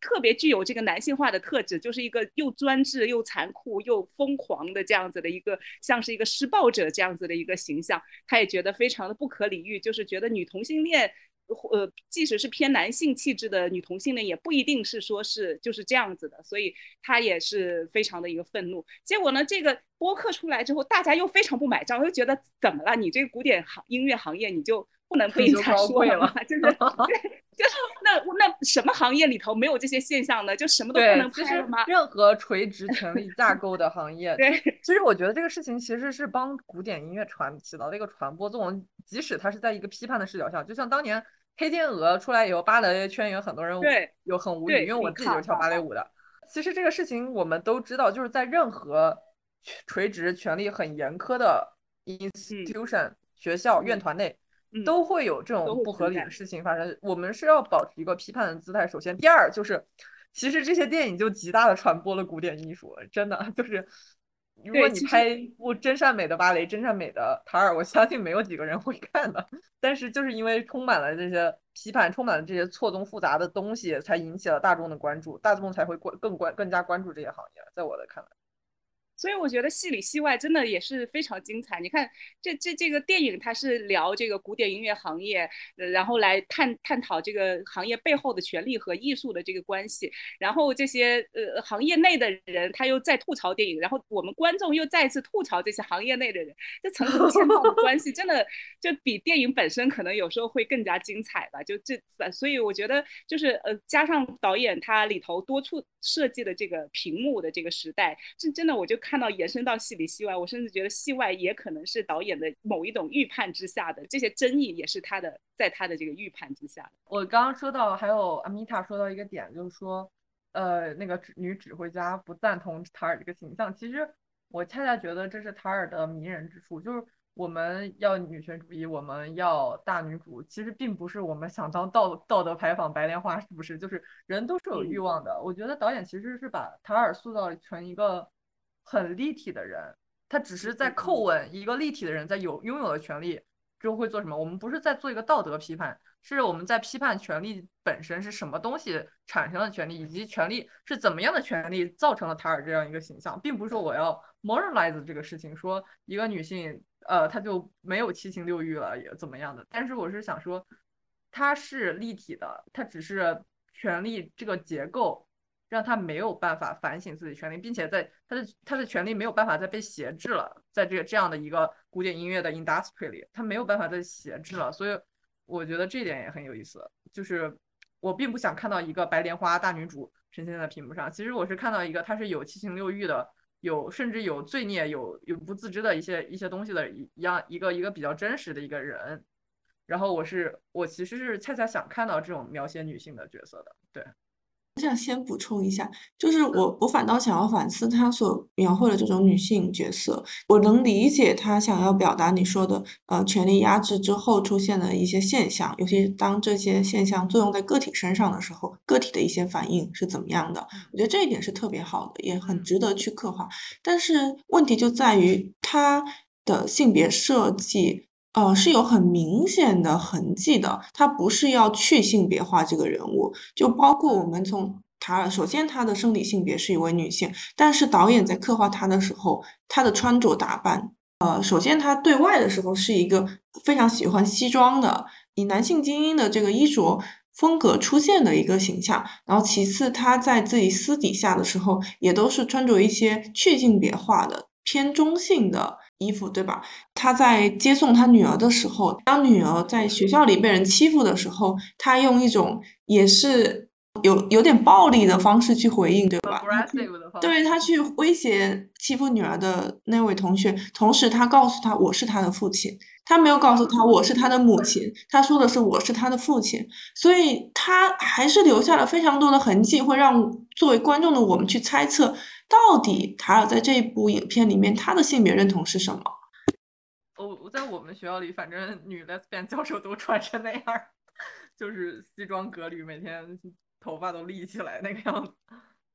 特别具有这个男性化的特质，就是一个又专制又残酷又疯狂的这样子的一个，像是一个施暴者这样子的一个形象。他也觉得非常的不可理喻，就是觉得女同性恋，呃，即使是偏男性气质的女同性恋，也不一定是说是就是这样子的。所以他也是非常的一个愤怒。结果呢，这个播客出来之后，大家又非常不买账，又觉得怎么了？你这个古典行音乐行业你就不能被人家说了吗？就是对。就是那那什么行业里头没有这些现象呢？就什么都不能拍了吗？任何垂直权力架构的行业，对，其实我觉得这个事情其实是帮古典音乐传起到了一个传播作用，即使它是在一个批判的视角下，就像当年黑天鹅出来以后，芭蕾圈有很多人对有很无语，因为我自己就是跳芭蕾舞的。其实这个事情我们都知道，就是在任何垂直权力很严苛的 institution 学校院团内。都会有这种不合理的事情发生，我们是要保持一个批判的姿态。首先，第二就是，其实这些电影就极大的传播了古典艺术，真的 就是，如果你拍一部真善美的芭蕾、真善美的塔尔，我相信没有几个人会看的。但是就是因为充满了这些批判，充满了这些错综复杂的东西，才引起了大众的关注，大众才会关更关更加关注这些行业。在我的看来。所以我觉得戏里戏外真的也是非常精彩。你看，这这这个电影它是聊这个古典音乐行业，然后来探探讨这个行业背后的权利和艺术的这个关系。然后这些呃行业内的人他又在吐槽电影，然后我们观众又再次吐槽这些行业内的人，这层层嵌套的关系真的 就比电影本身可能有时候会更加精彩吧。就这，所以我觉得就是呃加上导演他里头多处设计的这个屏幕的这个时代，这真的我就看。看到延伸到戏里戏外，我甚至觉得戏外也可能是导演的某一种预判之下的这些争议，也是他的在他的这个预判之下的。我刚刚说到，还有阿米塔说到一个点，就是说，呃，那个指女指挥家不赞同塔尔这个形象。其实我恰恰觉得这是塔尔的迷人之处，就是我们要女权主义，我们要大女主，其实并不是我们想当道道德牌坊白莲花，是不是？就是人都是有欲望的。我觉得导演其实是把塔尔塑造成一个很立体的人，他只是在叩问一个立体的人在有拥有的权利之后会做什么。我们不是在做一个道德批判，是我们在批判权利本身是什么东西产生的权利，以及权利是怎么样的权利造成了塔尔这样一个形象，并不是说我要 moralize 这个事情，说一个女性呃她就没有七情六欲了也怎么样的。但是我是想说，它是立体的，它只是权利这个结构。让他没有办法反省自己权利，并且在他的他的权利没有办法再被挟制了，在这个这样的一个古典音乐的 industry 里，他没有办法再挟制了。所以我觉得这点也很有意思。就是我并不想看到一个白莲花大女主呈现在屏幕上，其实我是看到一个她是有七情六欲的，有甚至有罪孽、有有不自知的一些一些东西的一样一个一个比较真实的一个人。然后我是我其实是恰恰想看到这种描写女性的角色的，对。我想先补充一下，就是我我反倒想要反思他所描绘的这种女性角色。我能理解他想要表达你说的，呃，权力压制之后出现的一些现象，尤其当这些现象作用在个体身上的时候，个体的一些反应是怎么样的？我觉得这一点是特别好的，也很值得去刻画。但是问题就在于他的性别设计。呃，是有很明显的痕迹的。他不是要去性别化这个人物，就包括我们从塔尔，首先他的生理性别是一位女性，但是导演在刻画她的时候，她的穿着打扮，呃，首先她对外的时候是一个非常喜欢西装的，以男性精英的这个衣着风格出现的一个形象。然后其次，她在自己私底下的时候，也都是穿着一些去性别化的、偏中性的。衣服对吧？他在接送他女儿的时候，当女儿在学校里被人欺负的时候，他用一种也是有有点暴力的方式去回应，对吧？对他去威胁欺负女儿的那位同学，同时他告诉他我是他的父亲，他没有告诉他我是他的母亲，他说的是我是他的父亲，所以他还是留下了非常多的痕迹，会让作为观众的我们去猜测。到底塔尔在这一部影片里面，他的性别认同是什么？我我在我们学校里，反正女 lesbian 教授都穿成那样，就是西装革履，每天头发都立起来那个样子。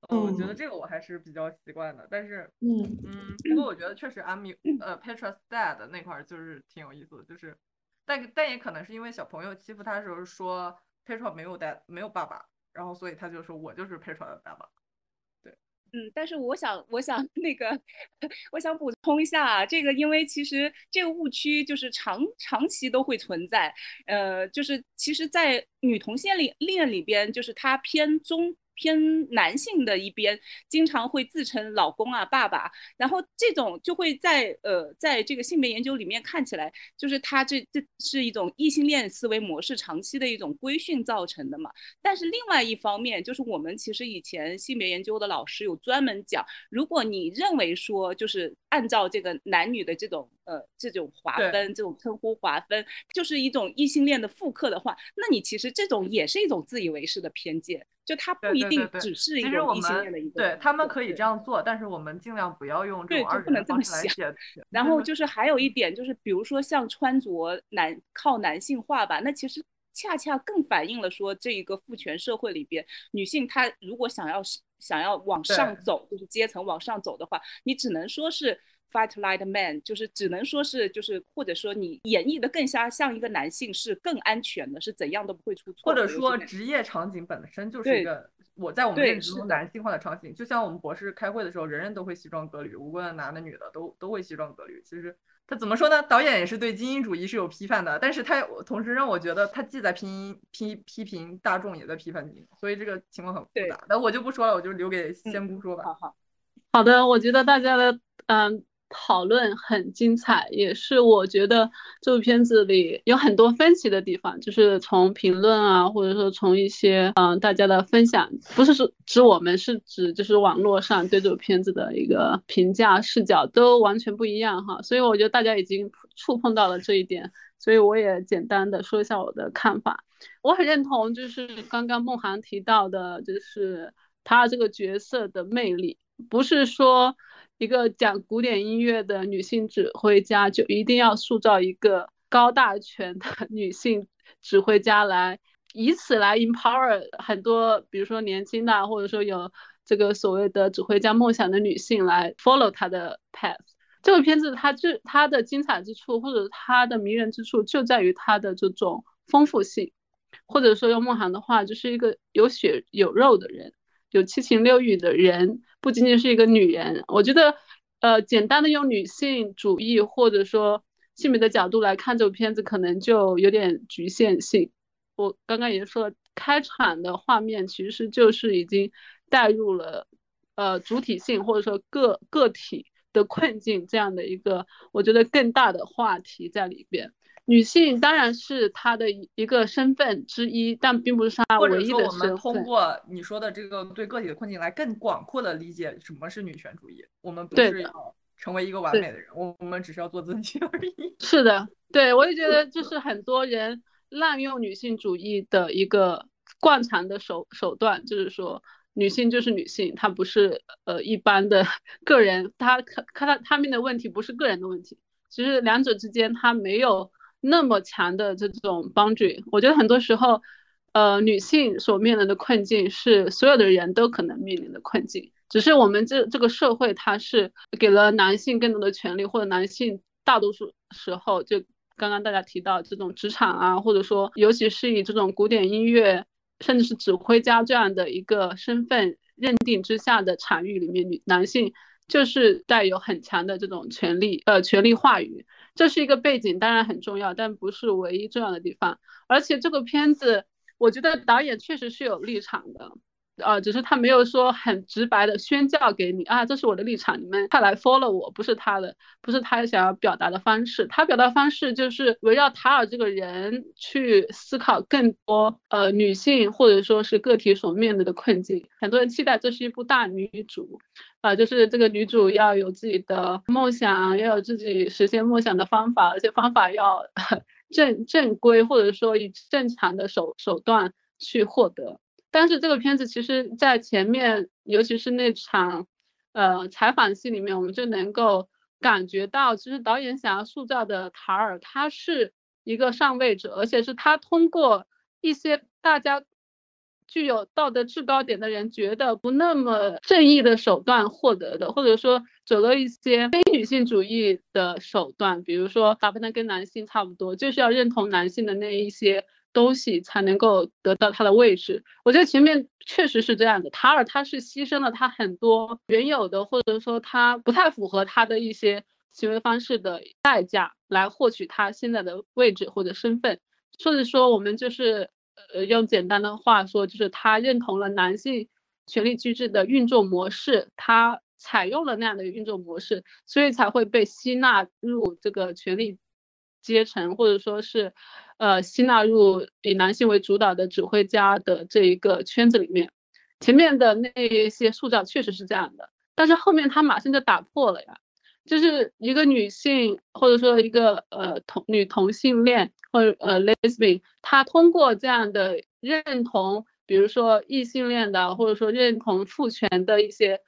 我觉得这个我还是比较习惯的。但是，嗯嗯，不过我觉得确实阿米呃 Petra's dad 那块就是挺有意思的，就是但但也可能是因为小朋友欺负他的时候说 Petra 没有 dad 没有爸爸，然后所以他就说我就是 Petra 的爸爸。嗯，但是我想，我想那个，我想补充一下啊，这个因为其实这个误区就是长长期都会存在，呃，就是其实，在女同性恋恋里边，就是它偏中。偏男性的一边，经常会自称老公啊、爸爸，然后这种就会在呃，在这个性别研究里面看起来，就是他这这是一种异性恋思维模式长期的一种规训造成的嘛。但是另外一方面，就是我们其实以前性别研究的老师有专门讲，如果你认为说就是按照这个男女的这种呃这种划分、这种称呼划分，就是一种异性恋的复刻的话，那你其实这种也是一种自以为是的偏见。就他不一定只是一个异性恋的一个，对他们可以这样做，但是我们尽量不要用这种二元的方式来写。然后就是还有一点就是，比如说像穿着男靠男性化吧，那其实恰恰更反映了说这一个父权社会里边，女性她如果想要想要往上走，就是阶层往上走的话，你只能说是。Fight like a man，就是只能说是就是，或者说你演绎的更加像一个男性是更安全的，是怎样都不会出错。或者说职业场景本身就是一个我在我们认知中男性化的场景，就像我们博士开会的时候，人人都会西装革履，无论男的女的都都会西装革履。其实他怎么说呢？导演也是对精英主义是有批判的，但是他同时让我觉得他既在批批批评大众，也在批判精英，所以这个情况很复杂。那我就不说了，我就留给仙姑说吧。好好好的，我觉得大家的嗯。讨论很精彩，也是我觉得这部片子里有很多分歧的地方，就是从评论啊，或者说从一些嗯大家的分享，不是说指我们，是指就是网络上对这部片子的一个评价视角都完全不一样哈，所以我觉得大家已经触碰到了这一点，所以我也简单的说一下我的看法。我很认同，就是刚刚梦涵提到的，就是他这个角色的魅力，不是说。一个讲古典音乐的女性指挥家，就一定要塑造一个高大全的 女性指挥家来，以此来 empower 很多，比如说年轻的，或者说有这个所谓的指挥家梦想的女性来 follow 她的 path。这个片子它就它的精彩之处，或者它的迷人之处，就在于它的这种丰富性，或者说用梦涵的话，就是一个有血有肉的人。有七情六欲的人不仅仅是一个女人，我觉得，呃，简单的用女性主义或者说性别的角度来看这部片子，可能就有点局限性。我刚刚也说了，开场的画面其实就是已经带入了，呃，主体性或者说个个体的困境这样的一个，我觉得更大的话题在里边。女性当然是她的一个身份之一，但并不是她唯一的身份。或者说，我们通过你说的这个对个体的困境来更广阔的理解什么是女权主义。我们不是要成为一个完美的人，我我们只是要做自己而已。是的，对我也觉得就 是很多人滥用女性主义的一个惯常的手手段，就是说女性就是女性，她不是呃一般的 个人，她可看她他们的问题不是个人的问题，其实两者之间她没有。那么强的这种 boundary，我觉得很多时候，呃，女性所面临的困境是所有的人都可能面临的困境，只是我们这这个社会它是给了男性更多的权利，或者男性大多数时候就刚刚大家提到这种职场啊，或者说尤其是以这种古典音乐甚至是指挥家这样的一个身份认定之下的场域里面，女男性就是带有很强的这种权利，呃，权力话语。这是一个背景，当然很重要，但不是唯一重要的地方。而且这个片子，我觉得导演确实是有立场的。呃，只是他没有说很直白的宣教给你啊，这是我的立场，你们快来 follow 我，不是他的，不是他想要表达的方式。他表达方式就是围绕塔尔这个人去思考更多呃女性或者说是个体所面临的困境。很多人期待这是一部大女主，啊，就是这个女主要有自己的梦想，要有自己实现梦想的方法，而且方法要 正正规或者说以正常的手手段去获得。但是这个片子其实，在前面，尤其是那场，呃，采访戏里面，我们就能够感觉到，其实导演想要塑造的塔尔，他是一个上位者，而且是他通过一些大家具有道德制高点的人觉得不那么正义的手段获得的，或者说走了一些非女性主义的手段，比如说打扮的跟男性差不多，就是要认同男性的那一些。东西才能够得到他的位置，我觉得前面确实是这样的。塔尔他是牺牲了他很多原有的，或者说他不太符合他的一些行为方式的代价，来获取他现在的位置或者身份。或者说，我们就是呃用简单的话说，就是他认同了男性权力机制的运作模式，他采用了那样的运作模式，所以才会被吸纳入这个权力阶层，或者说是。呃，吸纳入以男性为主导的指挥家的这一个圈子里面，前面的那一些塑造确实是这样的，但是后面他马上就打破了呀，就是一个女性或者说一个呃同女同性恋或者呃 lesbian，她通过这样的认同，比如说异性恋的或者说认同父权的一些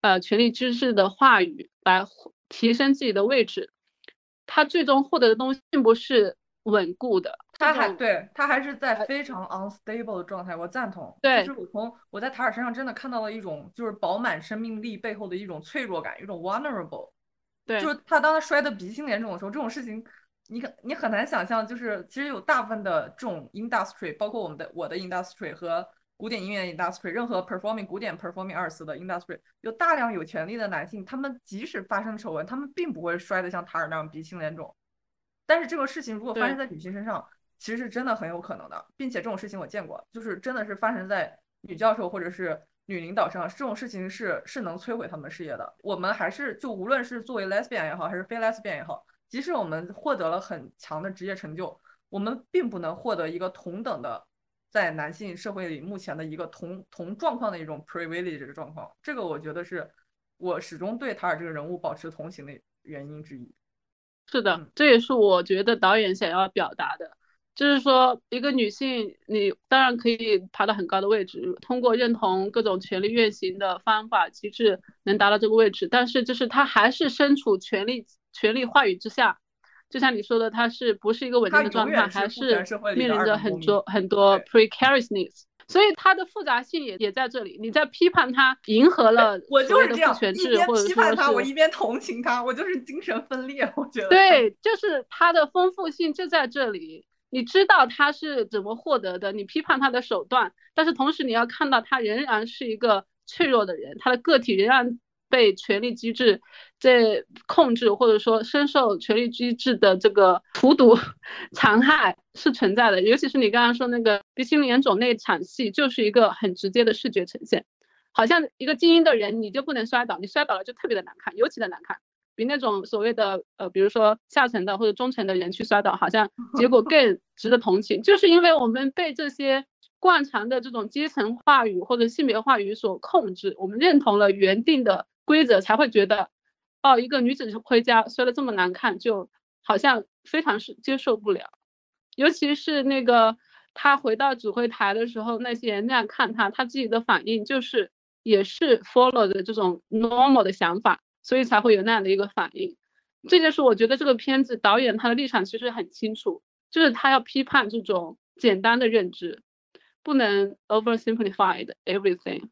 呃权力知识的话语来提升自己的位置，她最终获得的东西并不是。稳固的，他还对他还是在非常 unstable 的状态，我赞同。对，就是我从我在塔尔身上真的看到了一种，就是饱满生命力背后的一种脆弱感，一种 vulnerable。对，就是他当他摔得鼻青脸肿的时候，这种事情，你可你很难想象，就是其实有大部分的这种 industry，包括我们的我的 industry 和古典音乐 industry，任何 performing 古典 performing arts 的 industry，有大量有权利的男性，他们即使发生丑闻，他们并不会摔得像塔尔那样鼻青脸肿。但是这个事情如果发生在女性身上，其实是真的很有可能的，并且这种事情我见过，就是真的是发生在女教授或者是女领导上，这种事情是是能摧毁他们事业的。我们还是就无论是作为 lesbian 也好，还是非 lesbian 也好，即使我们获得了很强的职业成就，我们并不能获得一个同等的在男性社会里目前的一个同同状况的一种 privilege 的状况。这个我觉得是我始终对塔尔这个人物保持同情的原因之一。是的，这也是我觉得导演想要表达的，就是说一个女性，你当然可以爬到很高的位置，通过认同各种权力运行的方法机制能达到这个位置，但是就是她还是身处权力权力话语之下，就像你说的，她是不是一个稳定的状态，还是面临着很多。很多 precariousness。所以它的复杂性也也在这里。你在批判他迎合了我就是这样，一边批判他，我一边同情他，我就是精神分裂。我觉得对，就是它的丰富性就在这里。你知道他是怎么获得的，你批判他的手段，但是同时你要看到他仍然是一个脆弱的人，他的个体仍然。被权力机制在控制，或者说深受权力机制的这个荼毒 残害是存在的。尤其是你刚刚说那个鼻青脸肿那场戏，就是一个很直接的视觉呈现，好像一个精英的人你就不能摔倒，你摔倒了就特别的难看，尤其的难看，比那种所谓的呃，比如说下层的或者中层的人去摔倒，好像结果更值得同情。就是因为我们被这些惯常的这种阶层话语或者性别话语所控制，我们认同了原定的。规则才会觉得，哦，一个女子回家摔得这么难看，就好像非常是接受不了。尤其是那个她回到指挥台的时候，那些人那样看她，她自己的反应就是也是 follow 的这种 normal 的想法，所以才会有那样的一个反应。这就是我觉得这个片子导演他的立场其实很清楚，就是他要批判这种简单的认知，不能 oversimplified everything。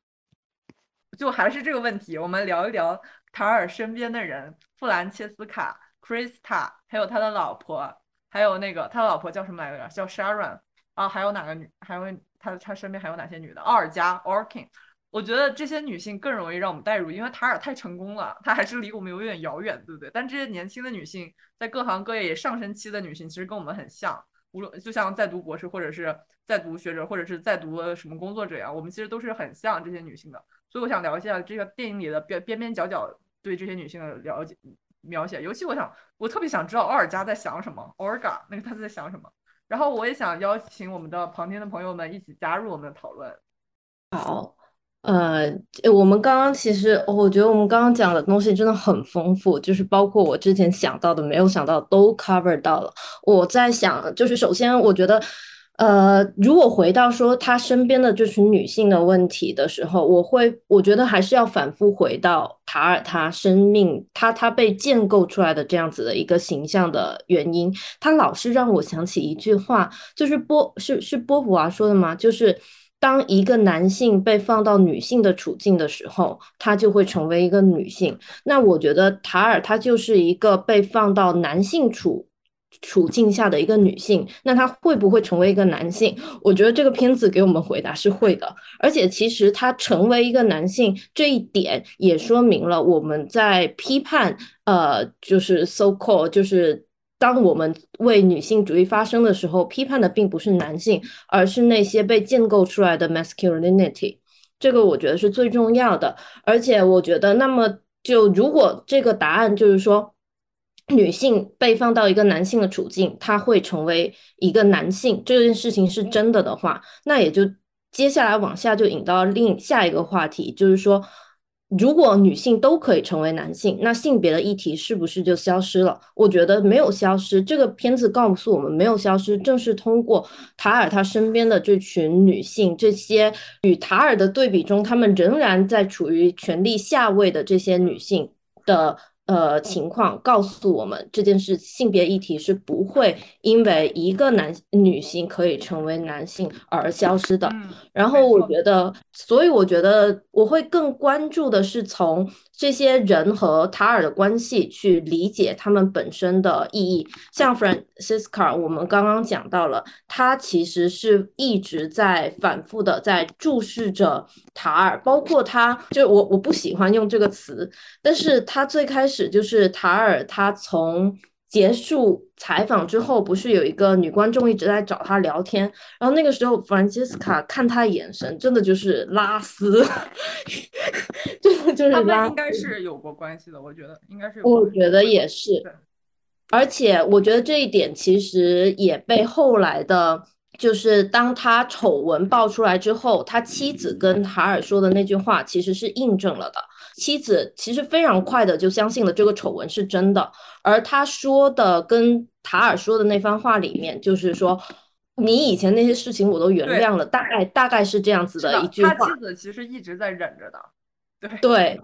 就还是这个问题，我们聊一聊塔尔身边的人，弗兰切斯卡、Krista，还有他的老婆，还有那个他的老婆叫什么来着？叫 Sharon 啊，还有哪个女？还有他他身边还有哪些女的？奥尔加 Orkin，我觉得这些女性更容易让我们代入，因为塔尔太成功了，她还是离我们有点遥远，对不对？但这些年轻的女性，在各行各业也上升期的女性，其实跟我们很像，无论就像在读博士，或者是在读学者，或者是在读什么工作者一样，我们其实都是很像这些女性的。所以我想聊一下这个电影里的边边边角角对这些女性的了解描写，尤其我想我特别想知道奥尔加在想什么，Olga 那个他在想什么。然后我也想邀请我们的旁听的朋友们一起加入我们的讨论。好，呃，我们刚刚其实我觉得我们刚刚讲的东西真的很丰富，就是包括我之前想到的、没有想到都 cover 到了。我在想，就是首先我觉得。呃，如果回到说他身边的这群女性的问题的时候，我会我觉得还是要反复回到塔尔他生命他他被建构出来的这样子的一个形象的原因。他老是让我想起一句话，就是波是是波普娃说的吗？就是当一个男性被放到女性的处境的时候，他就会成为一个女性。那我觉得塔尔他就是一个被放到男性处。处境下的一个女性，那她会不会成为一个男性？我觉得这个片子给我们回答是会的，而且其实她成为一个男性这一点也说明了我们在批判，呃，就是 so called，就是当我们为女性主义发声的时候，批判的并不是男性，而是那些被建构出来的 masculinity。这个我觉得是最重要的，而且我觉得，那么就如果这个答案就是说。女性被放到一个男性的处境，她会成为一个男性，这件事情是真的的话，那也就接下来往下就引到另下一个话题，就是说，如果女性都可以成为男性，那性别的议题是不是就消失了？我觉得没有消失。这个片子告诉我们没有消失，正是通过塔尔他身边的这群女性，这些与塔尔的对比中，她们仍然在处于权力下位的这些女性的。呃，情况告诉我们，这件事性别议题是不会因为一个男女性可以成为男性而消失的。然后我觉得，所以我觉得我会更关注的是从这些人和塔尔的关系去理解他们本身的意义。像 Francisca，我们刚刚讲到了，他其实是一直在反复的在注视着塔尔，包括他，就我我不喜欢用这个词，但是他最开始。就是塔尔，他从结束采访之后，不是有一个女观众一直在找他聊天，然后那个时候 Francesca 看他眼神，真的就是拉丝，真的就是他拉们应该是有过关系的，我觉得应该是有我觉得也是，而且我觉得这一点其实也被后来的，就是当他丑闻爆出来之后，他妻子跟海尔说的那句话其实是印证了的。妻子其实非常快的就相信了这个丑闻是真的，而他说的跟塔尔说的那番话里面，就是说你以前那些事情我都原谅了，大概大概是这样子的一句话他妻。子其实一直在忍着的，对对，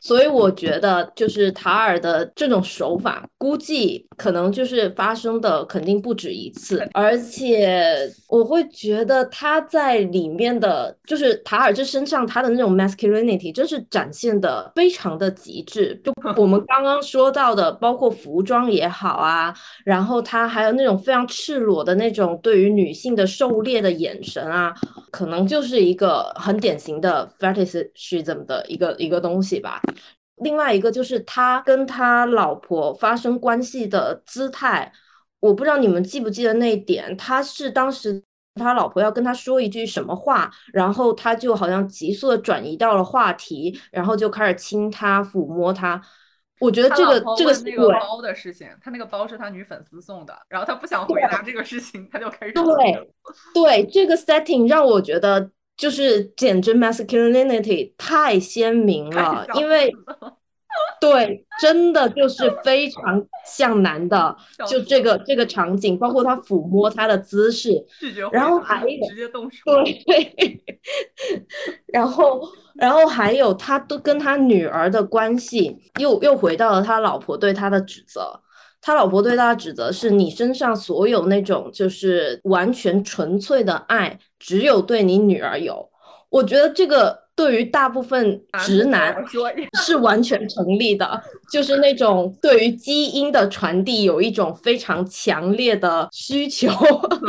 所以我觉得就是塔尔的这种手法，估计可能就是发生的肯定不止一次，而且我会觉得他在里面的，就是塔尔这身上他的那种 masculinity，真是展现的非常的极致。就我们刚刚说到的，包括服装也好啊，然后他还有那种非常赤裸的那种对于女性的狩猎的眼神啊，可能就是一个很典型的 fetishism 的一个一个东西吧。另外一个就是他跟他老婆发生关系的姿态，我不知道你们记不记得那一点，他是当时他老婆要跟他说一句什么话，然后他就好像急速的转移到了话题，然后就开始亲他、抚摸他。我觉得这个这个那个包的事情，他那个包是他女粉丝送的，然后他不想回答这个事情，他就开始对对，这个 setting 让我觉得就是简直 masculinity 太鲜明太了，因为对，真的就是非常像男的，就这个这个场景，包括他抚摸他的姿势，然后还有直接动手，对，然后，然后还有他都跟他女儿的关系，又又回到了他老婆对他的指责。他老婆对他的指责是你身上所有那种就是完全纯粹的爱，只有对你女儿有。我觉得这个对于大部分直男是完全成立的，就是那种对于基因的传递有一种非常强烈的需求，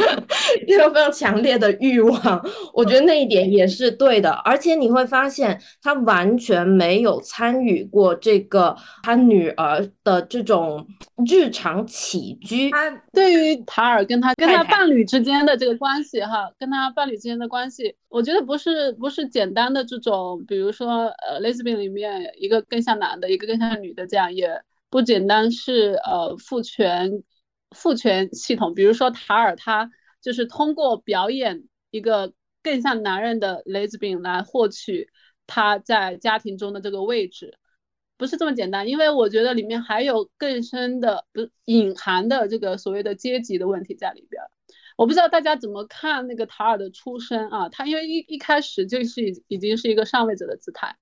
一种非常强烈的欲望。我觉得那一点也是对的，而且你会发现他完全没有参与过这个他女儿的这种日常起居。他对于塔尔跟他跟他伴侣之间的这个关系哈，跟他伴侣之间的关系，我觉得不是不是简单的这种，比如说呃，lesbian 里面一个更像男的，一个更像女的，这样也不简单是呃父权父权系统，比如说塔尔他就是通过表演一个更像男人的 lesbian 来获取他在家庭中的这个位置。不是这么简单，因为我觉得里面还有更深的、不隐含的这个所谓的阶级的问题在里边儿。我不知道大家怎么看那个塔尔的出身啊？他因为一一开始就是已已经是一个上位者的姿态，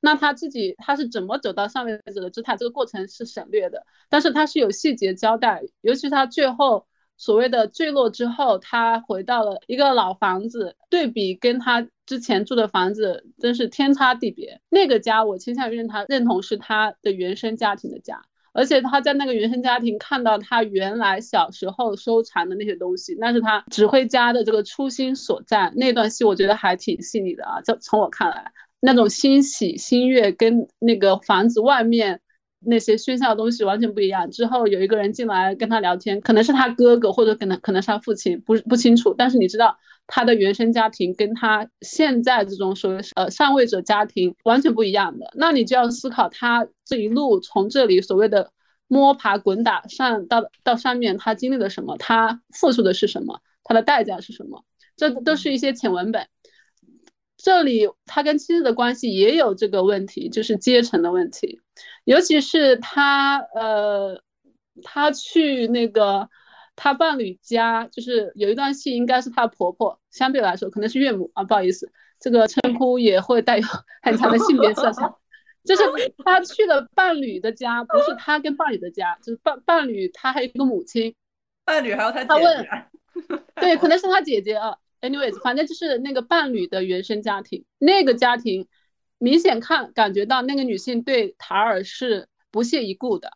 那他自己他是怎么走到上位者的姿态？这个过程是省略的，但是他是有细节交代，尤其他最后所谓的坠落之后，他回到了一个老房子，对比跟他之前住的房子真是天差地别。那个家，我倾向于认他认同是他的原生家庭的家，而且他在那个原生家庭看到他原来小时候收藏的那些东西，那是他指挥家的这个初心所在。那段戏我觉得还挺细腻的啊，就从我看来，那种欣喜欣悦跟那个房子外面。那些喧嚣的东西完全不一样。之后有一个人进来跟他聊天，可能是他哥哥，或者可能可能是他父亲，不不清楚。但是你知道他的原生家庭跟他现在这种所谓呃上位者家庭完全不一样的，那你就要思考他这一路从这里所谓的摸爬滚打上到到上面，他经历了什么，他付出的是什么，他的代价是什么，这都是一些浅文本。这里他跟妻子的关系也有这个问题，就是阶层的问题，尤其是他呃，他去那个他伴侣家，就是有一段戏，应该是他婆婆，相对来说可能是岳母啊，不好意思，这个称呼也会带有很强的性别色彩。就是他去了伴侣的家，不是他跟伴侣的家，就是伴伴侣他还有一个母亲，伴侣还有他他问对，可能是他姐姐啊。anyways，反正就是那个伴侣的原生家庭，那个家庭明显看感觉到那个女性对塔尔是不屑一顾的。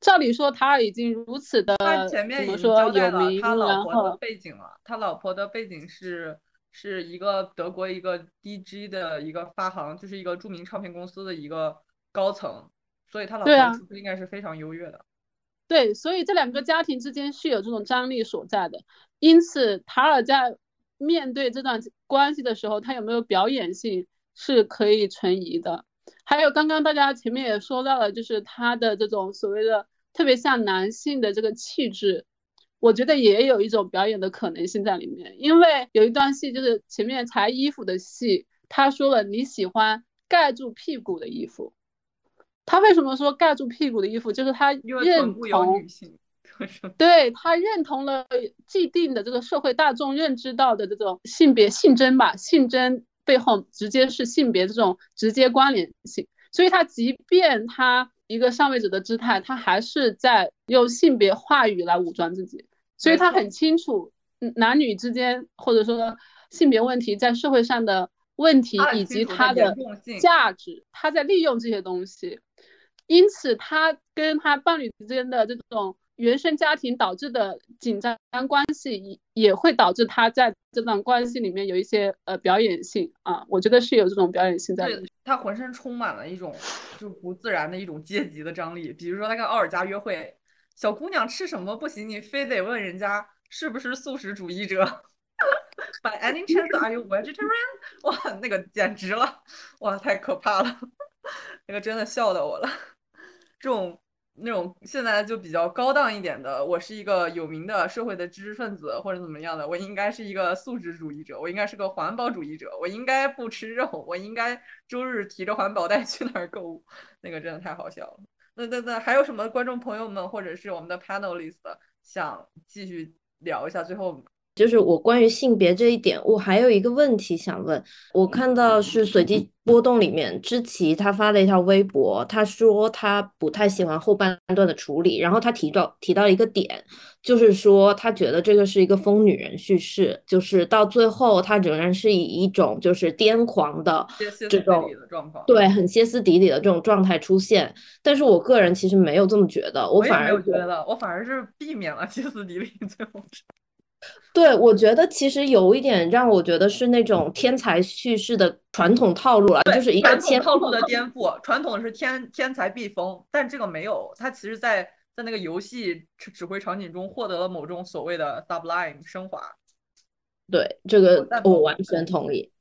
照理说，塔尔已经如此的他前面已经交代了，他老婆的背景了。他老婆的背景是是一个德国一个 DG 的一个发行，就是一个著名唱片公司的一个高层，所以他老婆的出身应该是非常优越的。对，所以这两个家庭之间是有这种张力所在的。因此，塔尔在面对这段关系的时候，他有没有表演性是可以存疑的。还有刚刚大家前面也说到了，就是他的这种所谓的特别像男性的这个气质，我觉得也有一种表演的可能性在里面。因为有一段戏就是前面裁衣服的戏，他说了你喜欢盖住屁股的衣服。他为什么说盖住屁股的衣服？就是他认同，对他认同了既定的这个社会大众认知到的这种性别性征吧，性征背后直接是性别这种直接关联性。所以他即便他一个上位者的姿态，他还是在用性别话语来武装自己。所以他很清楚男女之间或者说性别问题在社会上的问题以及它的价值，他在利用这些东西。因此，他跟他伴侣之间的这种原生家庭导致的紧张关系，也也会导致他在这段关系里面有一些呃表演性啊，我觉得是有这种表演性在里面。他浑身充满了一种就不自然的一种阶级的张力，比如说他跟奥尔加约会，小姑娘吃什么不行，你非得问人家是不是素食主义者。By any chance are you vegetarian？哇，那个简直了，哇，太可怕了，那个真的笑到我了。这种那种现在就比较高档一点的，我是一个有名的社会的知识分子或者怎么样的，我应该是一个素质主义者，我应该是个环保主义者，我应该不吃肉，我应该周日提着环保袋去那儿购物，那个真的太好笑了。那那那还有什么观众朋友们或者是我们的 panelist 想继续聊一下？最后。就是我关于性别这一点，我还有一个问题想问。我看到是随机波动里面，知棋他发了一条微博，他说他不太喜欢后半段的处理，然后他提到提到一个点，就是说他觉得这个是一个疯女人叙事，就是到最后他仍然是以一种就是癫狂的这种对很歇斯底里的这种状态出现。但是我个人其实没有这么觉得，我反而觉得我反而是避免了歇斯底里最后。对，我觉得其实有一点让我觉得是那种天才叙事的传统套路了，就是一个传统套路的颠覆。传统是天天才必疯，但这个没有，他其实在在那个游戏指挥场景中获得了某种所谓的 sublime 升华。对，这个我完全同意。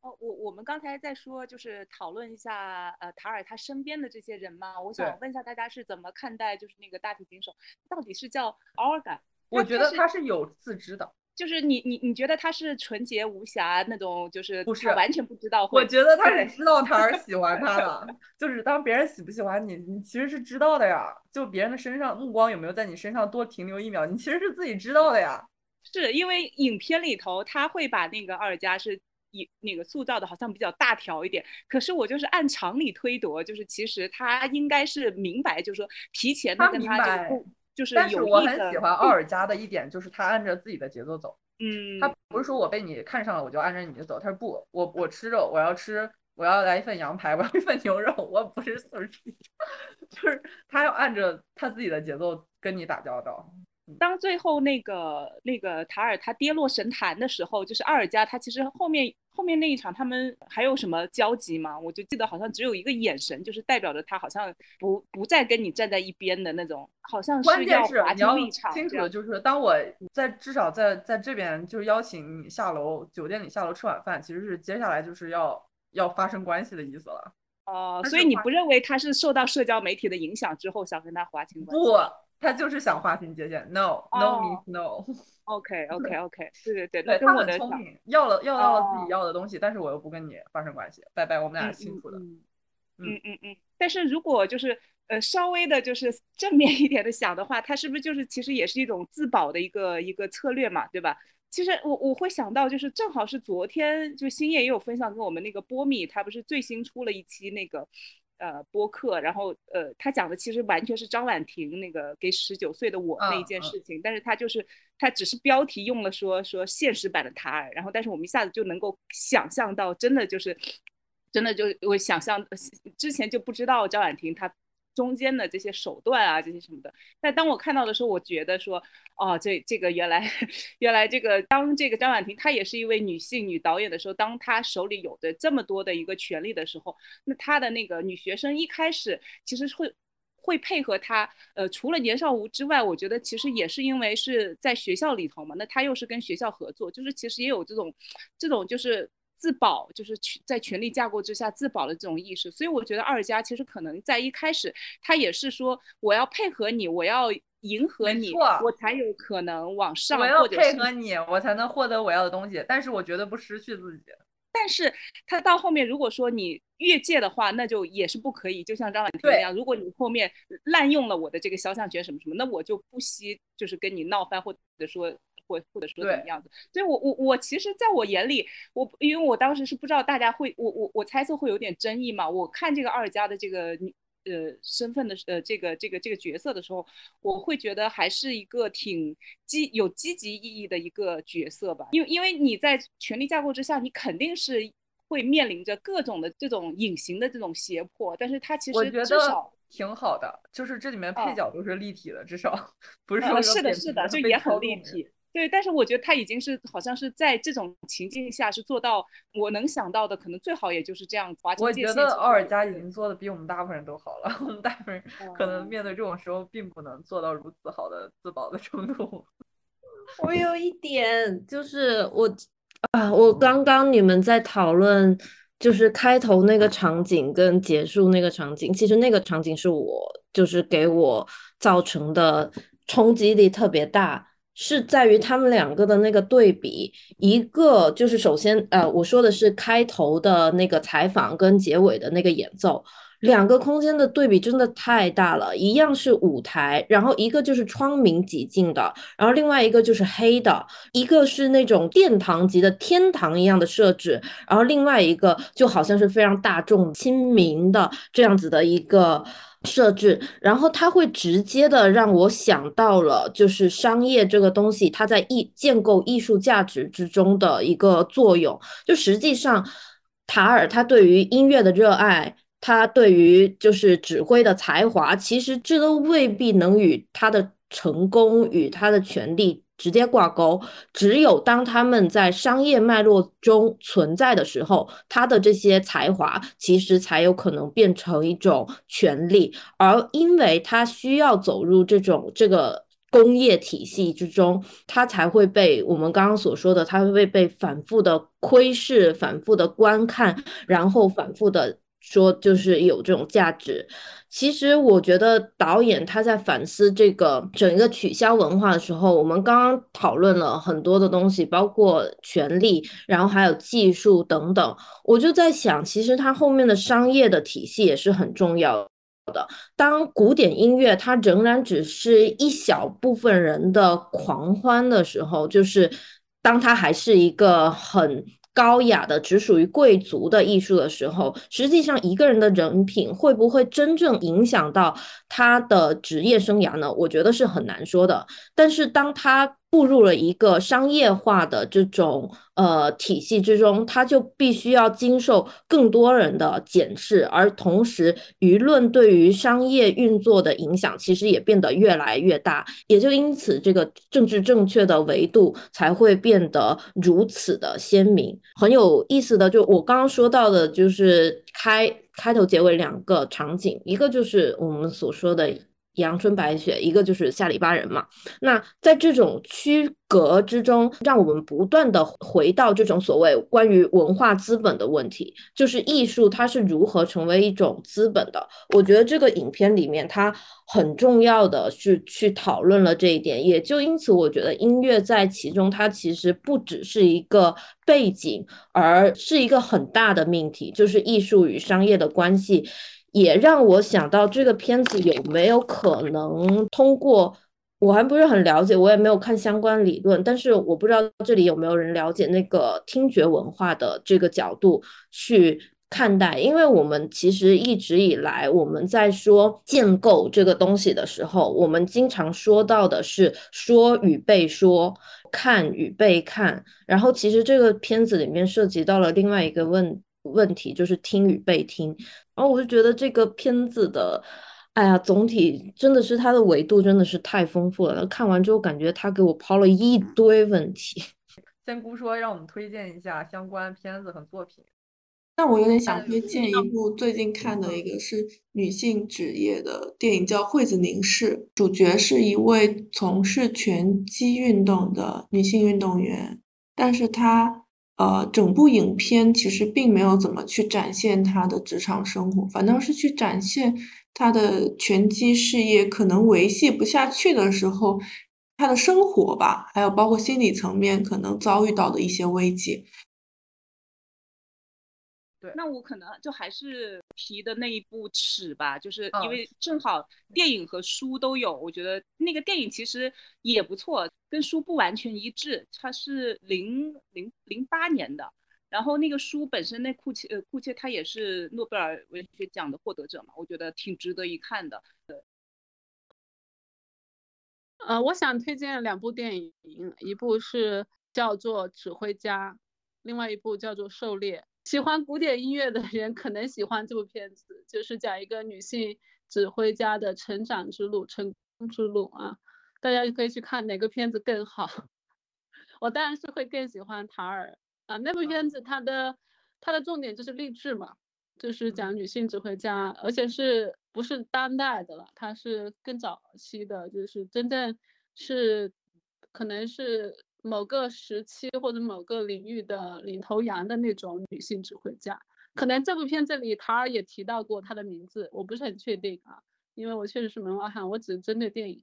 哦，我我们刚才在说，就是讨论一下呃塔尔他身边的这些人嘛，我想问一下大家是怎么看待，就是那个大提琴手到底是叫 Olga？我觉得他是有自知的，就是你你你觉得他是纯洁无瑕那种，就是不是完全不知道。我觉得他是知道他而喜欢他的，就是当别人喜不喜欢你，你其实是知道的呀。就别人的身上目光有没有在你身上多停留一秒，你其实是自己知道的呀。是因为影片里头他会把那个二加是以那个塑造的好像比较大条一点，可是我就是按常理推夺，就是其实他应该是明白，就是说提前的跟他就。就是，但是我很喜欢奥尔加的一点就是他按着自己的节奏走，嗯，他不是说我被你看上了我就按着你的走，他说不，我我吃肉，我要吃，我要来一份羊排，我要一份牛肉，我不是素食，就是他要按着他自己的节奏跟你打交道。当最后那个那个塔尔他跌落神坛的时候，就是阿尔加他其实后面后面那一场他们还有什么交集吗？我就记得好像只有一个眼神，就是代表着他好像不不再跟你站在一边的那种，好像是要划清立场。清楚的就是当我在至少在在这边就是邀请你下楼酒店里下楼吃晚饭，其实是接下来就是要要发生关系的意思了。哦，所以你不认为他是受到社交媒体的影响之后想跟他划清关系？不。他就是想划清界限，no，no means no。OK，OK，OK，对对对，对他很聪明，要了要到了自己要的东西，但是我又不跟你发生关系，拜拜，我们俩是清楚的。嗯嗯嗯。但是如果就是呃稍微的就是 正面一点的想的话，他是不是就是其实也是一种自保的一个一个策略嘛，对吧？其实我我会想到就是正好是昨天就星夜也有分享跟我们那个波米，他不是最新出了一期那个。呃，播客，然后呃，他讲的其实完全是张婉婷那个给十九岁的我那一件事情，但是他就是他只是标题用了说说现实版的塔尔，然后但是我们一下子就能够想象到，真的就是真的就我想象之前就不知道张婉婷她。中间的这些手段啊，这些什么的，但当我看到的时候，我觉得说，哦，这这个原来 原来这个当这个张婉婷她也是一位女性女导演的时候，当她手里有着这么多的一个权利的时候，那她的那个女学生一开始其实会。会配合他，呃，除了年少无之外，我觉得其实也是因为是在学校里头嘛，那他又是跟学校合作，就是其实也有这种，这种就是自保，就是在权力架构之下自保的这种意识。所以我觉得二家其实可能在一开始，他也是说我要配合你，我要迎合你，我才有可能往上。我要配合你，我才能获得我要的东西，但是我绝对不失去自己。但是他到后面，如果说你越界的话，那就也是不可以。就像张婉婷那样，如果你后面滥用了我的这个肖像权什么什么，那我就不惜就是跟你闹翻，或者说或或者说怎么样子。所以我我我其实在我眼里，我因为我当时是不知道大家会，我我我猜测会有点争议嘛。我看这个二家的这个呃身份的呃这个这个这个角色的时候，我会觉得还是一个挺积有积极意义的一个角色吧。因为因为你在权力架构之下，你肯定是会面临着各种的这种隐形的这种胁迫。但是他其实至少挺好的，就是这里面配角都是立体的，至少 不是说是的是的，就也很立体。对，但是我觉得他已经是好像是在这种情境下是做到我能想到的，可能最好也就是这样。我觉得奥尔加已经做的比我们大部分人都好了，我们大部分人可能面对这种时候并不能做到如此好的自保的程度。我有一点就是我啊，我刚刚你们在讨论就是开头那个场景跟结束那个场景，其实那个场景是我就是给我造成的冲击力特别大。是在于他们两个的那个对比，一个就是首先，呃，我说的是开头的那个采访跟结尾的那个演奏，两个空间的对比真的太大了。一样是舞台，然后一个就是窗明几净的，然后另外一个就是黑的，一个是那种殿堂级的天堂一样的设置，然后另外一个就好像是非常大众亲民的这样子的一个。设置，然后它会直接的让我想到了，就是商业这个东西，它在艺建构艺术价值之中的一个作用。就实际上，塔尔他对于音乐的热爱，他对于就是指挥的才华，其实这都未必能与他的成功与他的权利。直接挂钩，只有当他们在商业脉络中存在的时候，他的这些才华其实才有可能变成一种权利，而因为他需要走入这种这个工业体系之中，他才会被我们刚刚所说的，他会被反复的窥视、反复的观看，然后反复的说，就是有这种价值。其实我觉得导演他在反思这个整个取消文化的时候，我们刚刚讨论了很多的东西，包括权力，然后还有技术等等。我就在想，其实它后面的商业的体系也是很重要的。当古典音乐它仍然只是一小部分人的狂欢的时候，就是当它还是一个很。高雅的只属于贵族的艺术的时候，实际上一个人的人品会不会真正影响到他的职业生涯呢？我觉得是很难说的。但是当他步入了一个商业化的这种呃体系之中，他就必须要经受更多人的检视，而同时舆论对于商业运作的影响其实也变得越来越大，也就因此这个政治正确的维度才会变得如此的鲜明。很有意思的，就我刚刚说到的，就是开开头结尾两个场景，一个就是我们所说的。阳春白雪，一个就是下里巴人嘛。那在这种区隔之中，让我们不断的回到这种所谓关于文化资本的问题，就是艺术它是如何成为一种资本的。我觉得这个影片里面它很重要的是去讨论了这一点，也就因此，我觉得音乐在其中它其实不只是一个背景，而是一个很大的命题，就是艺术与商业的关系。也让我想到这个片子有没有可能通过，我还不是很了解，我也没有看相关理论，但是我不知道这里有没有人了解那个听觉文化的这个角度去看待，因为我们其实一直以来我们在说建构这个东西的时候，我们经常说到的是说与被说，看与被看，然后其实这个片子里面涉及到了另外一个问问题，就是听与被听。然后我就觉得这个片子的，哎呀，总体真的是它的维度真的是太丰富了。看完之后感觉他给我抛了一堆问题。仙姑说让我们推荐一下相关片子和作品。那我有点想推荐一部最近看的一个是女性职业的电影，叫《惠子凝视》，主角是一位从事拳击运动的女性运动员，但是她呃，整部影片其实并没有怎么去展现他的职场生活，反倒是去展现他的拳击事业可能维系不下去的时候，他的生活吧，还有包括心理层面可能遭遇到的一些危机。对，那我可能就还是提的那一部尺吧，就是因为正好电影和书都有，我觉得那个电影其实也不错，跟书不完全一致，它是零零零八年的，然后那个书本身那库切呃库切他也是诺贝尔文学奖的获得者嘛，我觉得挺值得一看的。呃，我想推荐两部电影，一部是叫做《指挥家》，另外一部叫做《狩猎》。喜欢古典音乐的人可能喜欢这部片子，就是讲一个女性指挥家的成长之路、成功之路啊。大家可以去看哪个片子更好。我当然是会更喜欢塔尔啊，那部片子它的它的重点就是励志嘛，就是讲女性指挥家，而且是不是当代的了？它是更早期的，就是真正是可能是。某个时期或者某个领域的领头羊的那种女性指挥家，可能这部片子里塔尔也提到过她的名字，我不是很确定啊，因为我确实是门外汉，我只针对电影，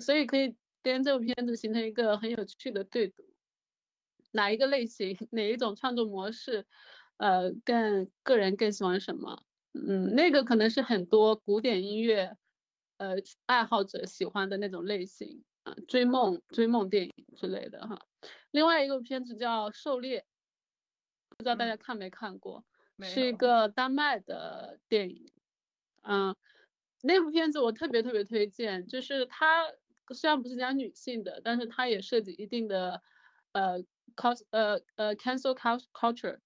所以可以跟这部片子形成一个很有趣的对赌。哪一个类型，哪一种创作模式，呃，更个人更喜欢什么？嗯，那个可能是很多古典音乐，呃，爱好者喜欢的那种类型。追梦追梦电影之类的哈，另外一个片子叫《狩猎》，不知道大家看没看过，是一个丹麦的电影。嗯，那部片子我特别特别推荐，就是它虽然不是讲女性的，但是它也涉及一定的呃 cos 呃呃 cancel culture。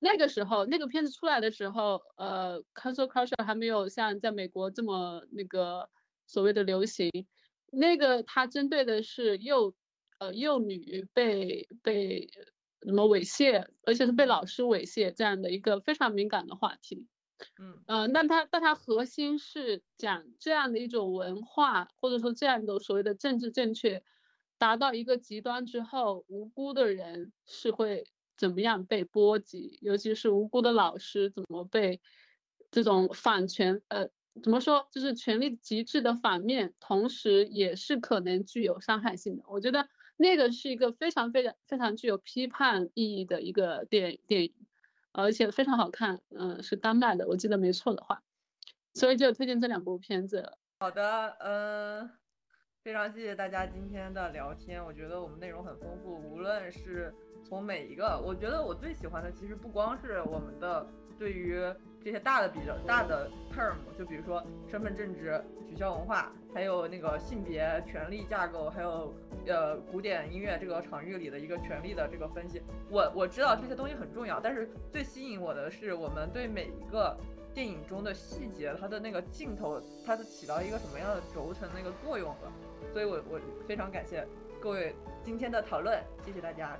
那个时候那个片子出来的时候，呃 cancel culture 还没有像在美国这么那个所谓的流行。那个他针对的是幼，呃幼女被被什么猥亵，而且是被老师猥亵这样的一个非常敏感的话题。嗯呃，那他但他核心是讲这样的一种文化，或者说这样的所谓的政治正确，达到一个极端之后，无辜的人是会怎么样被波及，尤其是无辜的老师怎么被这种反权呃。怎么说？就是权力极致的反面，同时也是可能具有伤害性的。我觉得那个是一个非常非常非常具有批判意义的一个电电影，而且非常好看。嗯，是丹麦的，我记得没错的话，所以就推荐这两部片子。好的，嗯，非常谢谢大家今天的聊天。我觉得我们内容很丰富，无论是从每一个，我觉得我最喜欢的其实不光是我们的对于。这些大的比较大的 term，就比如说身份政治、取消文化，还有那个性别、权力架构，还有呃古典音乐这个场域里的一个权力的这个分析。我我知道这些东西很重要，但是最吸引我的是我们对每一个电影中的细节，它的那个镜头，它是起到一个什么样的轴承那个作用的。所以我我非常感谢各位今天的讨论，谢谢大家。